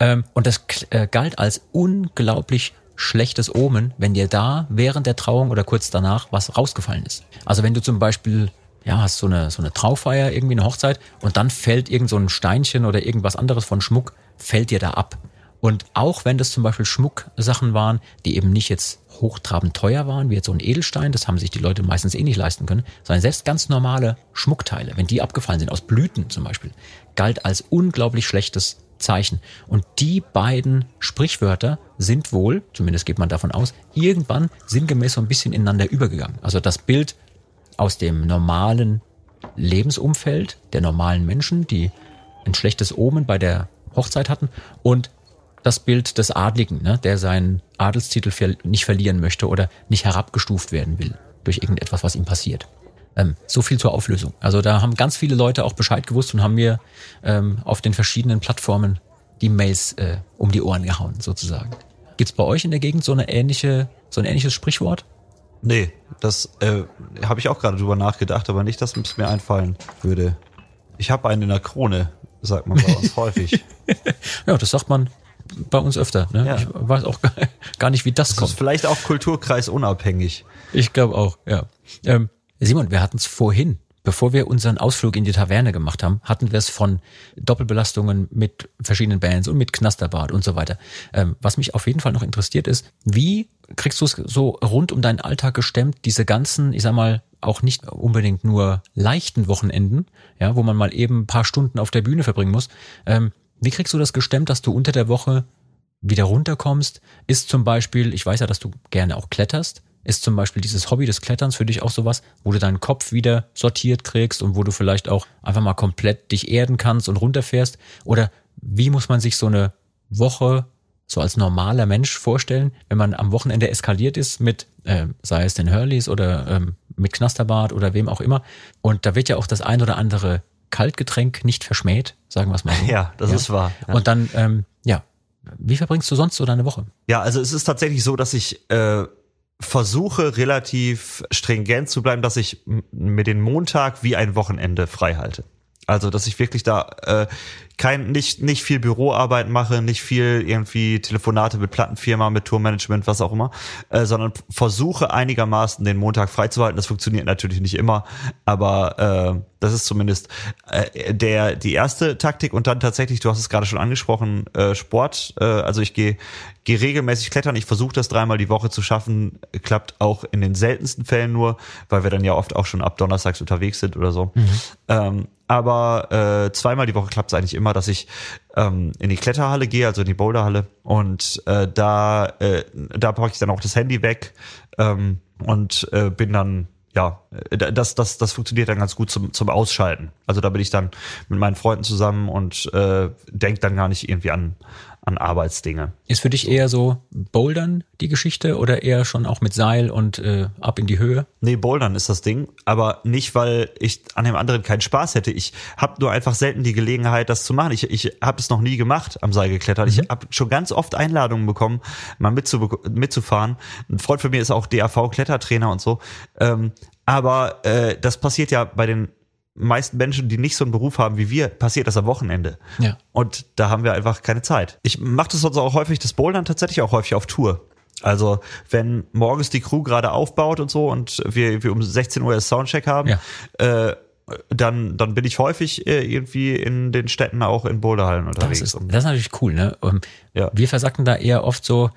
Ähm, und das äh, galt als unglaublich schlechtes Omen, wenn dir da während der Trauung oder kurz danach was rausgefallen ist. Also wenn du zum Beispiel ja, hast so eine, so eine Traufeier, irgendwie eine Hochzeit und dann fällt irgend so ein Steinchen oder irgendwas anderes von Schmuck, fällt dir da ab. Und auch wenn das zum Beispiel Schmucksachen waren, die eben nicht jetzt hochtrabend teuer waren, wie jetzt so ein Edelstein, das haben sich die Leute meistens eh nicht leisten können, sondern selbst ganz normale Schmuckteile, wenn die abgefallen sind, aus Blüten zum Beispiel, galt als unglaublich schlechtes Zeichen. Und die beiden Sprichwörter sind wohl, zumindest geht man davon aus, irgendwann sinngemäß so ein bisschen ineinander übergegangen. Also das Bild aus dem normalen Lebensumfeld der normalen Menschen, die ein schlechtes Omen bei der Hochzeit hatten und das Bild des Adligen, ne, der seinen Adelstitel ver nicht verlieren möchte oder nicht herabgestuft werden will durch irgendetwas, was ihm passiert. Ähm, so viel zur Auflösung. Also da haben ganz viele Leute auch Bescheid gewusst und haben mir ähm, auf den verschiedenen Plattformen die Mails äh, um die Ohren gehauen, sozusagen. Gibt's bei euch in der Gegend so eine ähnliche, so ein ähnliches Sprichwort? Nee, das äh, habe ich auch gerade drüber nachgedacht, aber nicht, dass es mir einfallen würde. Ich habe einen in der Krone, sagt man bei uns häufig. Ja, das sagt man bei uns öfter. Ne? Ja. Ich weiß auch gar- nicht, wie das, Das kommt. ist vielleicht auch Kulturkreis unabhängig. Ich glaube auch, ja. Ähm, Simon, wir hatten es vorhin, bevor wir unseren Ausflug in die Taverne gemacht haben, hatten wir es von Doppelbelastungen mit verschiedenen Bands und mit Knasterbad und so weiter. Ähm, was mich auf jeden Fall noch interessiert ist, wie kriegst du es so rund um deinen Alltag gestemmt, diese ganzen, ich sag mal, auch nicht unbedingt nur leichten Wochenenden, ja, wo man mal eben ein paar Stunden auf der Bühne verbringen muss. Ähm, wie kriegst du das gestemmt, dass du unter der Woche wieder runterkommst, ist zum Beispiel, ich weiß ja, dass du gerne auch kletterst, ist zum Beispiel dieses Hobby des Kletterns für dich auch sowas, wo du deinen Kopf wieder sortiert kriegst und wo du vielleicht auch einfach mal komplett dich erden kannst und runterfährst? Oder wie muss man sich so eine Woche so als normaler Mensch vorstellen, wenn man am Wochenende eskaliert ist mit, äh, sei es den Hurleys oder ähm, mit Knasterbart oder wem auch immer. Und da wird ja auch das ein oder andere Kaltgetränk nicht verschmäht, sagen wir es mal so. Ja, das ist wahr. Ja. Und dann, ähm, ja, wie verbringst du sonst so deine Woche? Ja, also es ist tatsächlich so, dass ich äh, versuche relativ stringent zu bleiben, dass ich mir den Montag wie ein Wochenende frei halte. Also, dass ich wirklich da äh, kein nicht nicht viel Büroarbeit mache, nicht viel irgendwie Telefonate mit Plattenfirma, mit Tourmanagement, was auch immer, äh, sondern versuche einigermaßen den Montag freizuhalten. Das funktioniert natürlich nicht immer, aber äh, das ist zumindest äh, der die erste Taktik und dann tatsächlich, du hast es gerade schon angesprochen, äh, Sport. Äh, also ich gehe gehe regelmäßig klettern. Ich versuche das dreimal die Woche zu schaffen. Klappt auch in den seltensten Fällen nur, weil wir dann ja oft auch schon ab Donnerstags unterwegs sind oder so. Ähm, aber äh, zweimal die Woche klappt es eigentlich immer, dass ich ähm, in die Kletterhalle gehe, also in die Boulderhalle. Und äh, da, äh, da packe ich dann auch das Handy weg ähm, und äh, bin dann ja, äh, das, das, das funktioniert dann ganz gut zum, zum Ausschalten. Also da bin ich dann mit meinen Freunden zusammen und äh, denke dann gar nicht irgendwie an, an Arbeitsdinge. Ist für dich eher so Bouldern die Geschichte oder eher schon auch mit Seil und äh, ab in die Höhe? Nee, Bouldern ist das Ding, aber nicht, weil ich an dem anderen keinen Spaß hätte. Ich habe nur einfach selten die Gelegenheit, das zu machen. Ich, ich habe es noch nie gemacht am Seil geklettert. Ich habe schon ganz oft Einladungen bekommen, mal mitzu, mitzufahren. Ein Freund von mir ist auch DAV-Klettertrainer und so. Ähm, aber äh, das passiert ja bei den meisten Menschen, die nicht so einen Beruf haben wie wir, passiert das am Wochenende. Ja. Und da haben wir einfach keine Zeit. Ich mache das sonst auch häufig, das Bouldern tatsächlich auch häufig auf Tour. Also wenn morgens die Crew gerade aufbaut und so und wir, wir um 16 Uhr das Soundcheck haben, Ja. äh, dann, dann bin ich häufig äh, irgendwie in den Städten auch in Boulderhallen Das unterwegs. ist, Und- das ist natürlich cool, ne? Ähm, Ja. Wir versacken da eher oft so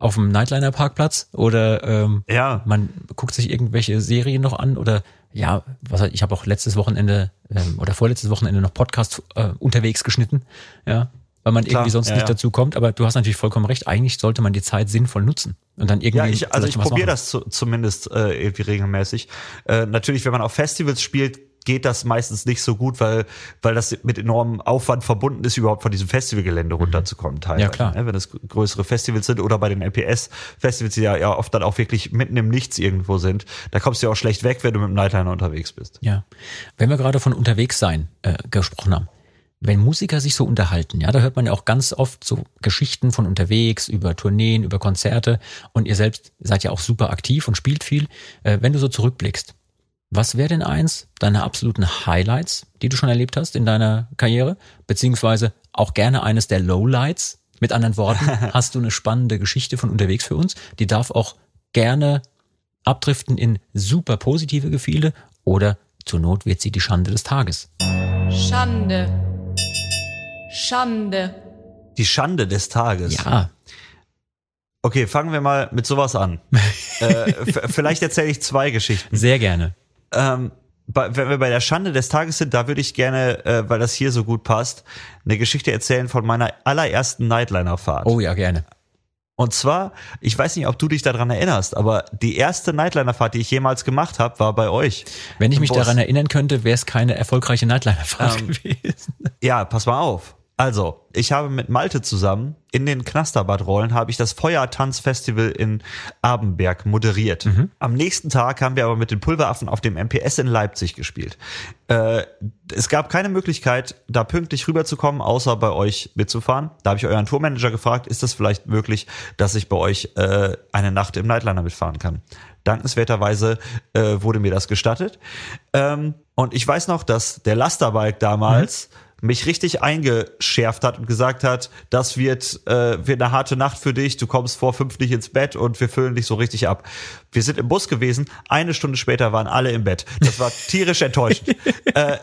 auf dem Nightliner-Parkplatz oder ähm, ja, man guckt sich irgendwelche Serien noch an oder ja, was ich habe auch letztes Wochenende ähm, oder vorletztes Wochenende noch Podcast äh, unterwegs geschnitten, ja, weil man Klar, irgendwie sonst ja, nicht ja. dazu kommt. Aber du hast natürlich vollkommen recht. Eigentlich sollte man die Zeit sinnvoll nutzen und dann irgendwie. Ja, ich, also ich probiere das zu, zumindest äh, irgendwie regelmäßig. Äh, natürlich, wenn man auf Festivals spielt, geht das meistens nicht so gut, weil weil das mit enormem Aufwand verbunden ist, überhaupt von diesem Festivalgelände runterzukommen teilweise. Ja, klar. Ne, wenn es größere Festivals sind oder bei den LPS-Festivals, die ja, ja oft dann auch wirklich mitten im Nichts irgendwo sind, da kommst du ja auch schlecht weg, wenn du mit dem Nightliner unterwegs bist. Ja. Wenn wir gerade von unterwegs sein äh, gesprochen haben. Wenn Musiker sich so unterhalten, ja, da hört man ja auch ganz oft so Geschichten von unterwegs, über Tourneen, über Konzerte und ihr selbst seid ja auch super aktiv und spielt viel. Äh, wenn du so zurückblickst, was wäre denn eins deiner absoluten Highlights, die du schon erlebt hast in deiner Karriere? Beziehungsweise auch gerne eines der Lowlights? Mit anderen Worten, hast du eine spannende Geschichte von unterwegs für uns? Die darf auch gerne abdriften in super positive Gefühle oder zur Not wird sie die Schande des Tages. Schande. Schande. Die Schande des Tages. Ja, Okay, fangen wir mal mit sowas an. äh, vielleicht erzähle ich zwei Geschichten. sehr gerne. Ähm, bei, wenn wir bei der Schande des Tages sind, da würde ich gerne, äh, weil das hier so gut passt, eine Geschichte erzählen von meiner allerersten Nightliner-Fahrt. Oh ja, gerne. Und zwar, ich weiß nicht, ob du dich daran erinnerst, aber die erste Nightliner-Fahrt, die ich jemals gemacht habe, war bei euch. Wenn ich mich Bus. daran erinnern könnte, wäre es keine erfolgreiche Nightliner-Fahrt Ähm, gewesen. Ja, pass mal auf. Also, ich habe mit Malte zusammen in den Knasterbadrollen habe ich das Feuertanzfestival in Abenberg moderiert. Am nächsten Tag haben wir aber mit den Pulveraffen auf dem MPS in Leipzig gespielt. Äh, es gab keine Möglichkeit, da pünktlich rüberzukommen, außer bei euch mitzufahren. Da habe ich euren Tourmanager gefragt, ist es vielleicht möglich, dass ich bei euch äh, eine Nacht im Nightliner mitfahren kann? Dankenswerterweise äh, wurde mir das gestattet. Ähm, und ich weiß noch, dass der Lasterbike damals mich richtig eingeschärft hat und gesagt hat, das wird, äh, wird eine harte Nacht für dich, du kommst vor fünf nicht ins Bett und wir füllen dich so richtig ab. Wir sind im Bus gewesen, eine Stunde später waren alle im Bett. Das war tierisch enttäuschend. äh,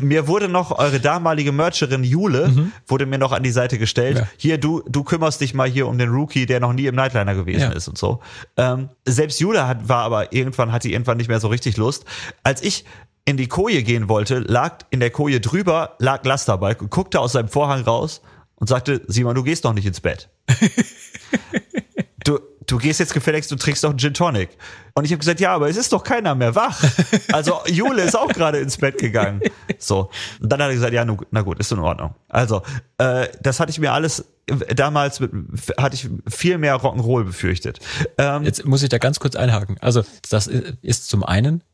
mir wurde noch eure damalige Mercherin Jule, wurde mir noch an die Seite gestellt. Ja. Hier, du, du kümmerst dich mal hier um den Rookie, der noch nie im Nightliner gewesen Ja. ist und so. Ähm, selbst Jule hat, war aber irgendwann, hatte irgendwann nicht mehr so richtig Lust. Als ich in die Koje gehen wollte, lag in der Koje drüber, lag Lasterbike und guckte aus seinem Vorhang raus und sagte, Simon, du gehst noch nicht ins Bett. du, du gehst jetzt gefälligst, du trinkst doch einen Gin Tonic. Und ich habe gesagt, ja, aber es ist doch keiner mehr wach. Also Jule ist auch gerade ins Bett gegangen. So. Und dann hat er gesagt, ja, na gut, ist in Ordnung. Also, äh, das hatte ich mir alles damals mit, hatte ich viel mehr Rock'n'Roll befürchtet. Ähm, Jetzt muss ich da ganz kurz einhaken. Also, das ist zum einen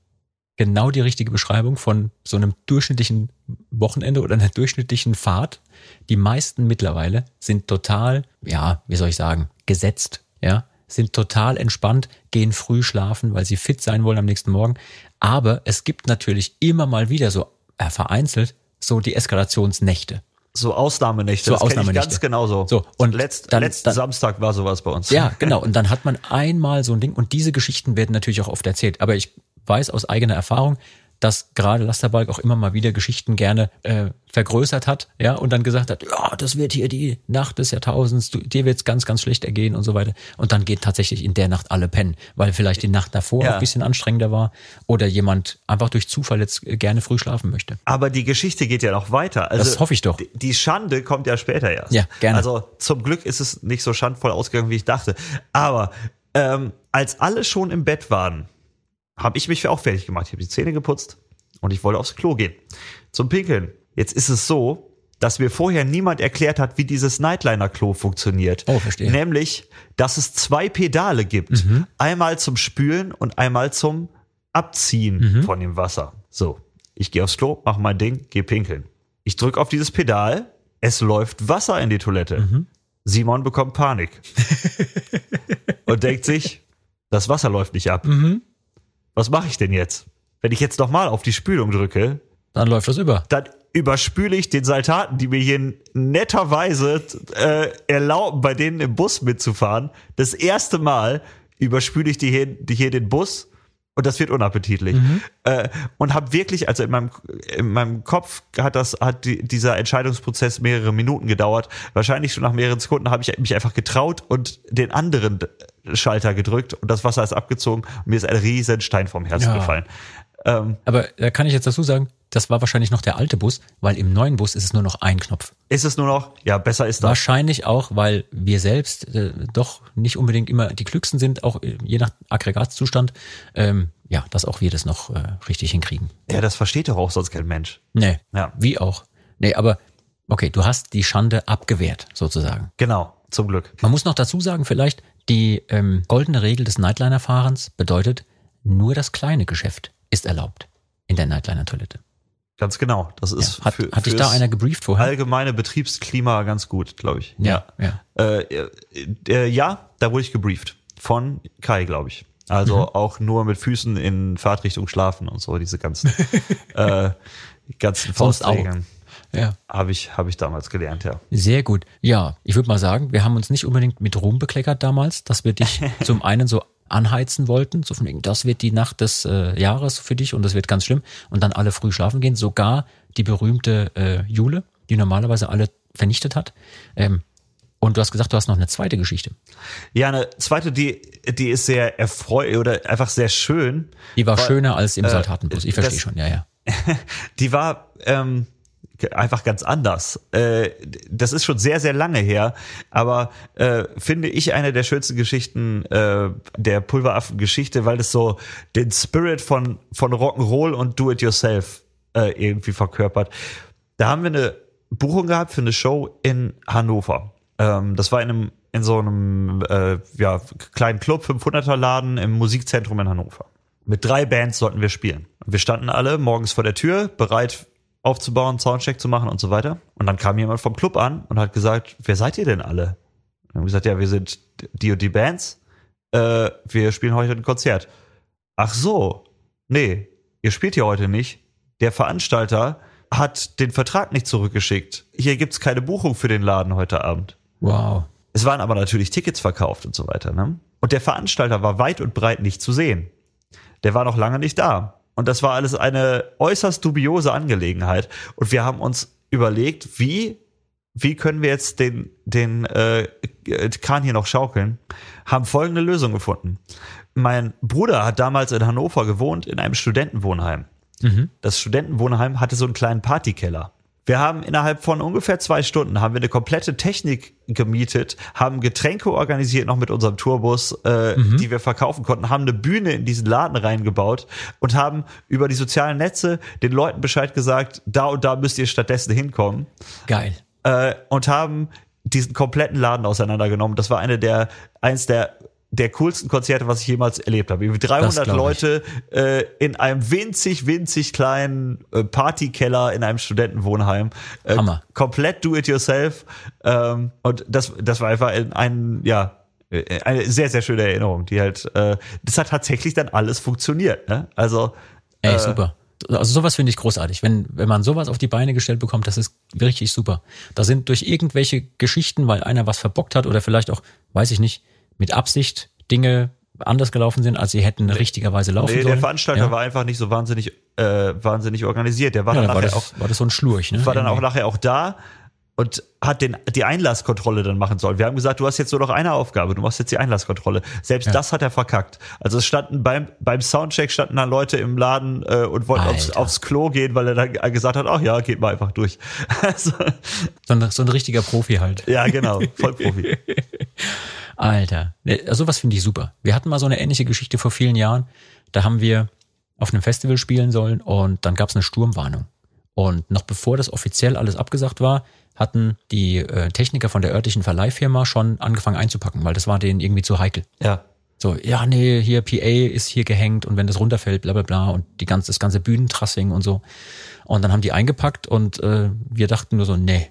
genau die richtige Beschreibung von so einem durchschnittlichen Wochenende oder einer durchschnittlichen Fahrt. Die meisten mittlerweile sind total, ja, wie soll ich sagen, gesetzt, ja, sind total entspannt, gehen früh schlafen, weil sie fit sein wollen am nächsten Morgen. Aber es gibt natürlich immer mal wieder so äh, vereinzelt so die Eskalationsnächte. So Ausnahmenächte, So das Ausnahmenächte. ganz genauso. So, und letzt, dann- letzten dann- Samstag war sowas bei uns. Ja, genau. Und dann hat man einmal so ein Ding und diese Geschichten werden natürlich auch oft erzählt. Aber ich weiß aus eigener Erfahrung, dass gerade Lasterbalk auch immer mal wieder Geschichten gerne äh, vergrößert hat, ja, und dann gesagt hat, ja, das wird hier die Nacht des Jahrtausends, du, dir wird's ganz, ganz schlecht ergehen und so weiter. Und dann geht tatsächlich in der Nacht alle pennen, weil vielleicht die Nacht davor Ja. ein bisschen anstrengender war oder jemand einfach durch Zufall jetzt äh, gerne früh schlafen möchte. Aber die Geschichte geht ja noch weiter. Also Das hoffe ich doch. Die, die Schande kommt ja später erst. Ja, gerne. Also zum Glück ist es nicht so schandvoll ausgegangen, wie ich dachte. Aber ähm, als alle schon im Bett waren, habe ich mich auch fertig gemacht. Ich habe die Zähne geputzt und ich wollte aufs Klo gehen. Zum Pinkeln. Jetzt ist es so, dass mir vorher niemand erklärt hat, wie dieses Nightliner-Klo funktioniert. Oh, verstehe. Nämlich, dass es zwei Pedale gibt. Mhm. Einmal zum Spülen und einmal zum Abziehen Mhm. von dem Wasser. So, ich gehe aufs Klo, mache mein Ding, gehe pinkeln. Ich drücke auf dieses Pedal, es läuft Wasser in die Toilette. Mhm. Simon bekommt Panik und denkt sich, das Wasser läuft nicht ab. Mhm. Was mache ich denn jetzt? Wenn ich jetzt nochmal auf die Spülung drücke, Dann läuft das über. dann überspüle ich den Saltaten, die mir hier netterweise äh, erlauben, bei denen im Bus mitzufahren. Das erste Mal überspüle ich die hier, die hier den Bus und das wird unappetitlich. Äh, und habe wirklich, also in meinem, in meinem Kopf hat das, hat die, dieser Entscheidungsprozess mehrere Minuten gedauert. Wahrscheinlich schon nach mehreren Sekunden habe ich mich einfach getraut und den anderen Schalter gedrückt und das Wasser ist abgezogen und mir ist ein riesen Stein vom Herzen Ja. gefallen. Ähm, Aber da kann ich jetzt dazu sagen, das war wahrscheinlich noch der alte Bus, weil im neuen Bus ist es nur noch ein Knopf. ist es nur noch, ja, besser ist das. Wahrscheinlich auch, weil wir selbst äh, doch nicht unbedingt immer die klügsten sind, auch äh, je nach Aggregatzustand. Ähm, ja, dass auch wir das noch äh, richtig hinkriegen. Ja, das versteht doch auch sonst kein Mensch. Nee, Ja. wie auch. Nee, aber okay, du hast die Schande abgewehrt, sozusagen. Genau, zum Glück. Man muss noch dazu sagen, vielleicht, die ähm, goldene Regel des Nightliner-Fahrens bedeutet, nur das kleine Geschäft ist erlaubt in der Nightliner-Toilette. Ganz genau. Das ist Ja, hat, für, hat dich da einer gebrieft vorher? allgemeine Betriebsklima ganz gut, glaube ich. ja, ja. Äh, äh, äh, ja, da wurde ich gebrieft. Von Kai, glaube ich. Also Mhm. auch nur mit Füßen in Fahrtrichtung schlafen und so, diese ganzen, äh, ganzen. Faustregeln. Ja. Habe ich, habe ich damals gelernt, ja. Sehr gut. Ja, ich würde mal sagen, wir haben uns nicht unbedingt mit Ruhm bekleckert damals, dass wir dich zum einen so anheizen wollten, so von wegen, das wird die Nacht des äh, Jahres für dich und das wird ganz schlimm und dann alle früh schlafen gehen. Sogar die berühmte äh, Jule, die normalerweise alle vernichtet hat. Ähm, und du hast gesagt, du hast noch eine zweite Geschichte. Ja, eine zweite, die, die ist sehr erfreulich oder einfach sehr schön. Die war Weil- schöner als im äh, Saltatenbus. Ich verstehe das- schon, ja, ja. Die war, ähm, einfach ganz anders. Äh, das ist schon sehr, sehr lange her, aber äh, finde ich eine der schönsten Geschichten äh, der Pulveraffen-Geschichte, weil es so den Spirit von, von Rock'n'Roll und Do-It-Yourself äh, irgendwie verkörpert. Da haben wir eine Buchung gehabt für eine Show in Hannover. Ähm, das war in einem in so einem äh, ja, kleinen Club, 500er Laden im Musikzentrum in Hannover. Mit drei Bands sollten wir spielen. Wir standen alle morgens vor der Tür, bereit aufzubauen, Soundcheck zu machen und so weiter. Und dann kam jemand vom Club an und hat gesagt, wer seid ihr denn alle? Und haben gesagt, ja, wir sind die und die Bands. Äh, wir spielen heute ein Konzert. Ach so, nee, ihr spielt hier heute nicht. Der Veranstalter hat den Vertrag nicht zurückgeschickt. Hier gibt's keine Buchung für den Laden heute Abend. Wow. Es waren aber natürlich Tickets verkauft und so weiter. Ne? Und der Veranstalter war weit und breit nicht zu sehen. Der war noch lange nicht da. Und das war alles eine äußerst dubiose Angelegenheit. Und wir haben uns überlegt, wie wie können wir jetzt den den äh, Kahn hier noch schaukeln? Haben folgende Lösung gefunden. Mein Bruder hat damals in Hannover gewohnt in einem Studentenwohnheim. Das Studentenwohnheim hatte so einen kleinen Partykeller. Wir haben innerhalb von ungefähr zwei Stunden haben wir eine komplette Technik gemietet, haben Getränke organisiert noch mit unserem Tourbus, äh, die wir verkaufen konnten, haben eine Bühne in diesen Laden reingebaut und haben über die sozialen Netze den Leuten Bescheid gesagt, da und da müsst ihr stattdessen hinkommen Geil. äh, und haben diesen kompletten Laden auseinandergenommen. Das war eine der eins der der coolsten Konzerte, was ich jemals erlebt habe. Über 300 glaub ich. Leute äh, in einem winzig, winzig kleinen äh, Partykeller in einem Studentenwohnheim. Äh, Hammer. Komplett do it yourself. Ähm, und das, das war einfach ein, ein ja, äh, eine sehr, sehr schöne Erinnerung, die halt, äh, das hat tatsächlich dann alles funktioniert. Ne? Also Ey, super. Also sowas finde ich großartig. Wenn, wenn man sowas auf die Beine gestellt bekommt, das ist richtig super. Da sind durch irgendwelche Geschichten, weil einer was verbockt hat oder vielleicht auch, weiß ich nicht, mit Absicht Dinge anders gelaufen sind, als sie hätten richtigerweise laufen nee, sollen. der Veranstalter ja. war einfach nicht so wahnsinnig, äh, wahnsinnig organisiert. Der war ja, dann war, nachher das, auch war das so ein Schlurch, ne? war dann auch nachher auch da und hat den, die Einlasskontrolle dann machen sollen. Wir haben gesagt, du hast jetzt nur noch eine Aufgabe, du machst jetzt die Einlasskontrolle. Selbst Ja. das hat er verkackt. Also es standen beim, beim Soundcheck standen dann Leute im Laden äh, und wollten aufs, aufs Klo gehen, weil er dann gesagt hat, ach ja, geht mal einfach durch. Also, so, ein, so ein richtiger Profi halt. ja, genau, Vollprofi. Alter, sowas finde ich super. Wir hatten mal so eine ähnliche Geschichte vor vielen Jahren. Da haben wir auf einem Festival spielen sollen und dann gab es eine Sturmwarnung. Und noch bevor das offiziell alles abgesagt war, hatten die äh, Techniker von der örtlichen Verleihfirma schon angefangen einzupacken, weil das war denen irgendwie zu heikel. Ja. So, ja, nee, hier PA ist hier gehängt und wenn das runterfällt, bla bla bla und die ganze, das ganze Bühnentrassing und so. Und dann haben die eingepackt und äh, wir dachten nur so, nee,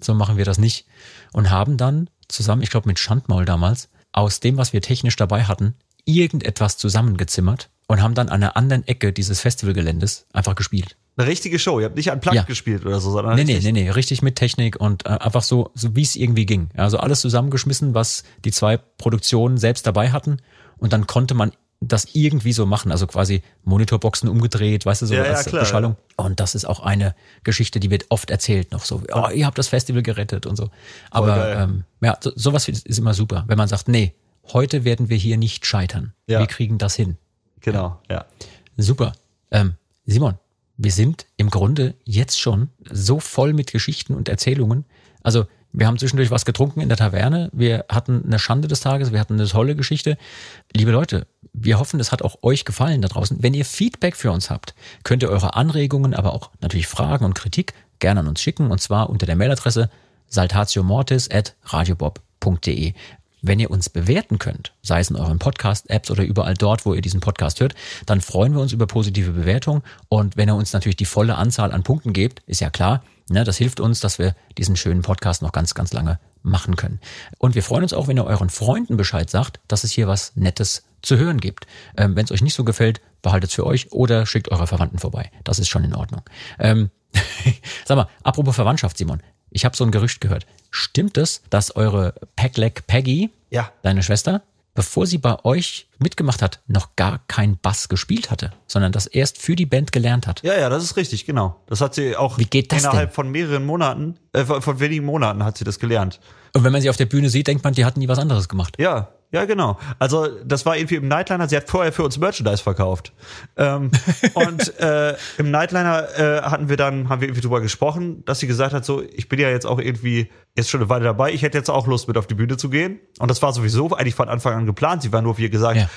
so machen wir das nicht. Und haben dann zusammen, ich glaube mit Schandmaul damals, aus dem, was wir technisch dabei hatten, irgendetwas zusammengezimmert und haben dann an einer anderen Ecke dieses Festivalgeländes einfach gespielt. Eine richtige Show. Ihr habt nicht an Plug Ja. gespielt oder so, sondern Nee, nee, richtig- nee, nee, richtig mit Technik und äh, einfach so, so wie es irgendwie ging. Also alles zusammengeschmissen, was die zwei Produktionen selbst dabei hatten und dann konnte man das irgendwie so machen, also quasi Monitorboxen umgedreht, weißt du, so Ja, ja, als klar, Beschallung. Und das ist auch eine Geschichte, die wird oft erzählt noch so, oh, ihr habt das Festival gerettet und so. Aber ähm, ja, so, sowas ist ist immer super, wenn man sagt, nee, heute werden wir hier nicht scheitern. Ja. Wir kriegen das hin. Genau, ja. Super. Ähm, Simon, wir sind im Grunde jetzt schon so voll mit Geschichten und Erzählungen. Also wir haben zwischendurch was getrunken in der Taverne. Wir hatten eine Schande des Tages. Wir hatten eine tolle Geschichte. Liebe Leute, wir hoffen, es hat auch euch gefallen da draußen. Wenn ihr Feedback für uns habt, könnt ihr eure Anregungen, aber auch natürlich Fragen und Kritik gerne an uns schicken. Und zwar unter der Mailadresse saltatiomortis at radiobob.de. Wenn ihr uns bewerten könnt, sei es in euren Podcast-Apps oder überall dort, wo ihr diesen Podcast hört, dann freuen wir uns über positive Bewertungen. Und wenn ihr uns natürlich die volle Anzahl an Punkten gebt, ist ja klar, ne, das hilft uns, dass wir diesen schönen Podcast noch ganz, ganz lange machen können. Und wir freuen uns auch, wenn ihr euren Freunden Bescheid sagt, dass es hier was Nettes zu hören gibt. Ähm, wenn es euch nicht so gefällt, behaltet es für euch oder schickt eure Verwandten vorbei. Das ist schon in Ordnung. Ähm, sag mal, apropos Verwandtschaft, Simon. Ich habe so ein Gerücht gehört. Stimmt es, dass eure Packleg Peggy, Ja. deine Schwester, bevor sie bei euch mitgemacht hat, noch gar kein Bass gespielt hatte, sondern das erst für die Band gelernt hat? Ja, ja, das ist richtig, genau. Das hat sie auch Wie geht das innerhalb denn? von mehreren Monaten, äh, von von wenigen Monaten hat sie das gelernt. Und wenn man sie auf der Bühne sieht, denkt man, die hatten nie was anderes gemacht. Ja, Ja, genau. Also das war irgendwie im Nightliner. Sie hat vorher für uns Merchandise verkauft. Ähm, und äh, im Nightliner äh, hatten wir dann, haben wir irgendwie drüber gesprochen, dass sie gesagt hat, so, ich bin ja jetzt auch irgendwie jetzt schon eine Weile dabei. Ich hätte jetzt auch Lust, mit auf die Bühne zu gehen. Und das war sowieso eigentlich von Anfang an geplant. Sie war nur, wie gesagt, Ja.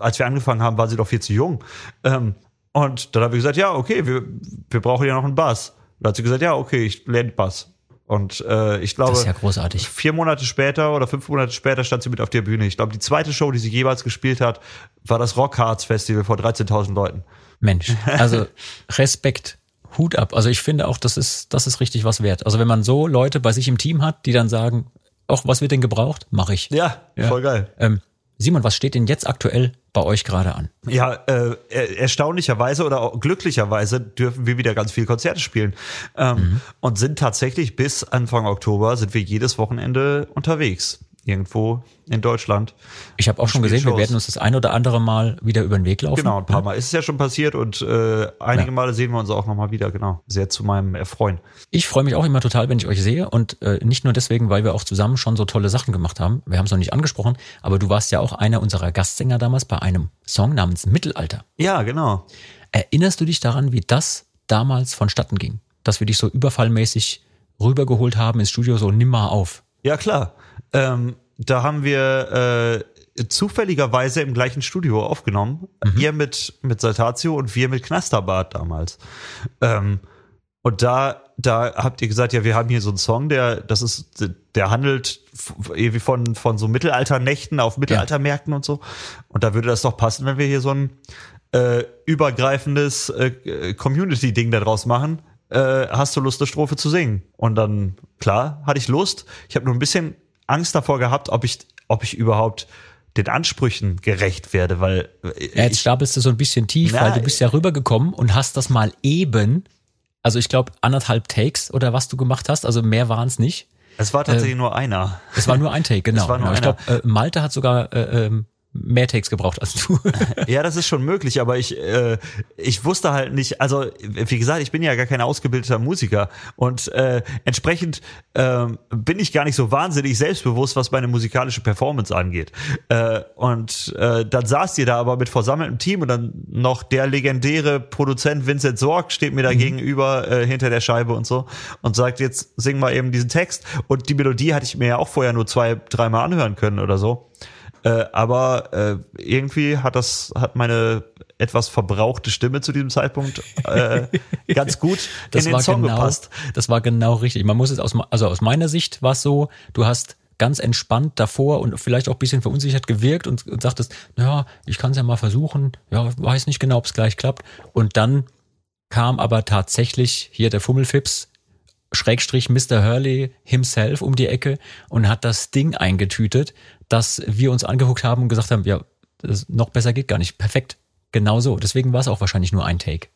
als wir angefangen haben, war sie doch viel zu jung. Ähm, und dann haben wir gesagt, ja, okay, wir, wir brauchen ja noch einen Bass. Da hat sie gesagt, ja, okay, ich lerne Bass. Und äh, ich glaube, Das ist ja großartig. vier Monate später oder fünf Monate später stand sie mit auf der Bühne. Ich glaube, die zweite Show, die sie jeweils gespielt hat, war das Rock Hearts Festival vor 13.000 Leuten. Mensch, also Respekt, Hut ab. Also ich finde auch, das ist, das ist richtig was wert. Also wenn man so Leute bei sich im Team hat, die dann sagen, ach, was wird denn gebraucht? Mache ich. Ja, Ja. voll geil. Ähm, Simon, was steht denn jetzt aktuell bei euch gerade an? Ja, äh, er- erstaunlicherweise oder auch glücklicherweise dürfen wir wieder ganz viele Konzerte spielen. Ähm, und sind tatsächlich bis Anfang Oktober sind wir jedes Wochenende unterwegs irgendwo in Deutschland. Ich habe auch schon gesehen, wir werden uns das ein oder andere Mal wieder über den Weg laufen. Genau, ein paar Mal ist es ja schon passiert und äh, einige Ja. Male sehen wir uns auch noch mal wieder. Genau, sehr zu meinem Erfreuen. Ich freue mich auch immer total, wenn ich euch sehe und äh, nicht nur deswegen, weil wir auch zusammen schon so tolle Sachen gemacht haben. Wir haben es noch nicht angesprochen, aber du warst ja auch einer unserer Gastsänger damals bei einem Song namens Mittelalter. Ja, genau. Erinnerst du dich daran, wie das damals vonstatten ging? Dass wir dich so überfallmäßig rübergeholt haben ins Studio, so nimm mal auf. Ja, klar. Ähm, da haben wir äh, zufälligerweise im gleichen Studio aufgenommen. Ihr mit, mit Saltatio und wir mit Knasterbart damals. Ähm, und da, da habt ihr gesagt, ja, wir haben hier so einen Song, der, das ist, der handelt irgendwie von, von so Mittelalternächten auf Mittelaltermärkten und so. Und da würde das doch passen, wenn wir hier so ein äh, übergreifendes äh, Community-Ding daraus machen. Äh, hast du Lust, eine Strophe zu singen? Und dann, klar, hatte ich Lust. Ich habe nur ein bisschen Angst davor gehabt, ob ich, ob ich überhaupt den Ansprüchen gerecht werde, weil äh, Ja, jetzt ich, stapelst du so ein bisschen tief, Na, weil du bist ja rübergekommen und hast das mal eben, also ich glaube anderthalb Takes oder was du gemacht hast, also mehr waren es nicht. es war tatsächlich nur einer. Es war nur ein Take, genau. Es war nur genau. Ich einer. glaube, äh, Malte hat sogar äh, ähm, mehr Takes gebraucht als du. Ja, das ist schon möglich, aber ich, äh, ich wusste halt nicht, also wie gesagt, ich bin ja gar kein ausgebildeter Musiker und äh, entsprechend ähm, bin ich gar nicht so wahnsinnig selbstbewusst, was meine musikalische Performance angeht. Äh, und äh, dann saß ihr da aber mit versammeltem Team und dann noch der legendäre Produzent Vincent Sorg steht mir da gegenüber äh, hinter der Scheibe und so und sagt, jetzt sing mal eben diesen Text. Und die Melodie hatte ich mir ja auch vorher nur zwei, dreimal anhören können oder so. Äh, aber äh, irgendwie hat das, hat meine etwas verbrauchte Stimme zu diesem Zeitpunkt äh, ganz gut Das in den war Song genau, gepasst. das war genau richtig. Man muss es aus, also aus meiner Sicht war es so, du hast ganz entspannt davor und vielleicht auch ein bisschen verunsichert gewirkt und, und sagtest, ja, ich kann es ja mal versuchen, ja, weiß nicht genau, ob es gleich klappt. Und dann kam aber tatsächlich hier der Fummelfips, Schrägstrich Mr. Hurley himself um die Ecke und hat das Ding eingetütet, dass wir uns angeguckt haben und gesagt haben, ja, noch besser geht gar nicht. Perfekt. Genau so. Deswegen war es auch wahrscheinlich nur ein Take.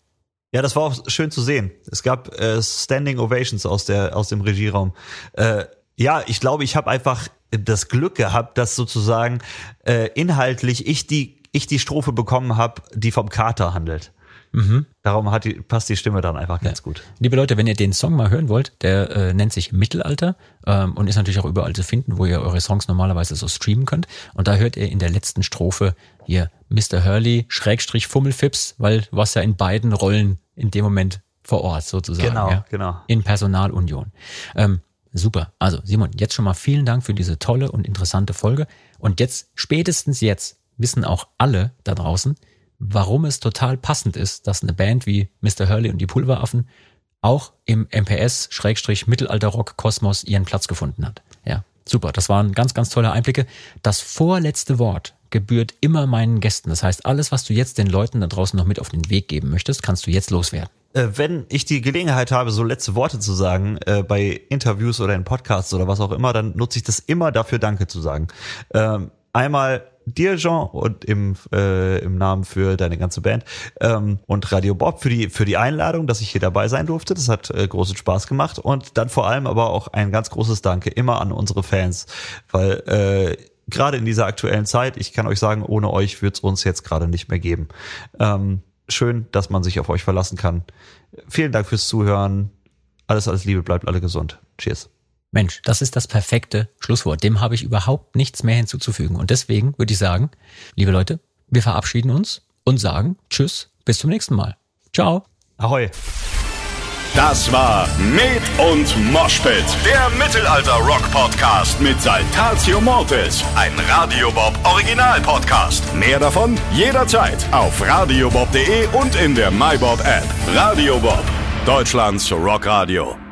Ja, das war auch schön zu sehen. Es gab äh, Standing Ovations aus der aus dem Regieraum. Äh, ja, ich glaube, ich habe einfach das Glück gehabt, dass sozusagen äh, inhaltlich ich die ich die Strophe bekommen habe, die vom Kater handelt. Darum hat die, passt die Stimme dann einfach ganz gut. Liebe Leute, wenn ihr den Song mal hören wollt, der äh, nennt sich Mittelalter ähm, und ist natürlich auch überall zu finden, wo ihr eure Songs normalerweise so streamen könnt. Und da hört ihr in der letzten Strophe hier Mr. Hurley, Schrägstrich Fummelfips, weil du warst ja in beiden Rollen in dem Moment vor Ort sozusagen. Genau, ja? genau. In Personalunion. Ähm, super. Also Simon, jetzt schon mal vielen Dank für diese tolle und interessante Folge. Und jetzt, spätestens jetzt, wissen auch alle da draußen, warum es total passend ist, dass eine Band wie Mr. Hurley und die Pulveraffen auch im MPS-Mittelalter-Rock-Kosmos ihren Platz gefunden hat. Ja, super. Das waren ganz, ganz tolle Einblicke. Das vorletzte Wort gebührt immer meinen Gästen. Das heißt, alles, was du jetzt den Leuten da draußen noch mit auf den Weg geben möchtest, kannst du jetzt loswerden. Äh, wenn ich die Gelegenheit habe, so letzte Worte zu sagen, äh, bei Interviews oder in Podcasts oder was auch immer, dann nutze ich das immer dafür, Danke zu sagen. Ähm, einmal dir, Jean, und im, äh, im Namen für deine ganze Band ähm, und Radio Bob für die, für die Einladung, dass ich hier dabei sein durfte. Das hat äh, großen Spaß gemacht. Und dann vor allem aber auch ein ganz großes Danke immer an unsere Fans, weil äh, gerade in dieser aktuellen Zeit, ich kann euch sagen, ohne euch wird es uns jetzt gerade nicht mehr geben. Ähm, schön, dass man sich auf euch verlassen kann. Vielen Dank fürs Zuhören. Alles, alles Liebe, bleibt alle gesund. Cheers. Mensch, das ist das perfekte Schlusswort. Dem habe ich überhaupt nichts mehr hinzuzufügen. Und deswegen würde ich sagen, liebe Leute, wir verabschieden uns und sagen Tschüss, bis zum nächsten Mal. Ciao. Ahoi. Das war Med und Moshpit, der Mittelalter-Rock-Podcast mit Saltatio Mortis, ein Radiobob Original-Podcast. Mehr davon jederzeit auf radiobob.de und in der MyBob-App. Radio Bob, Deutschlands Rockradio.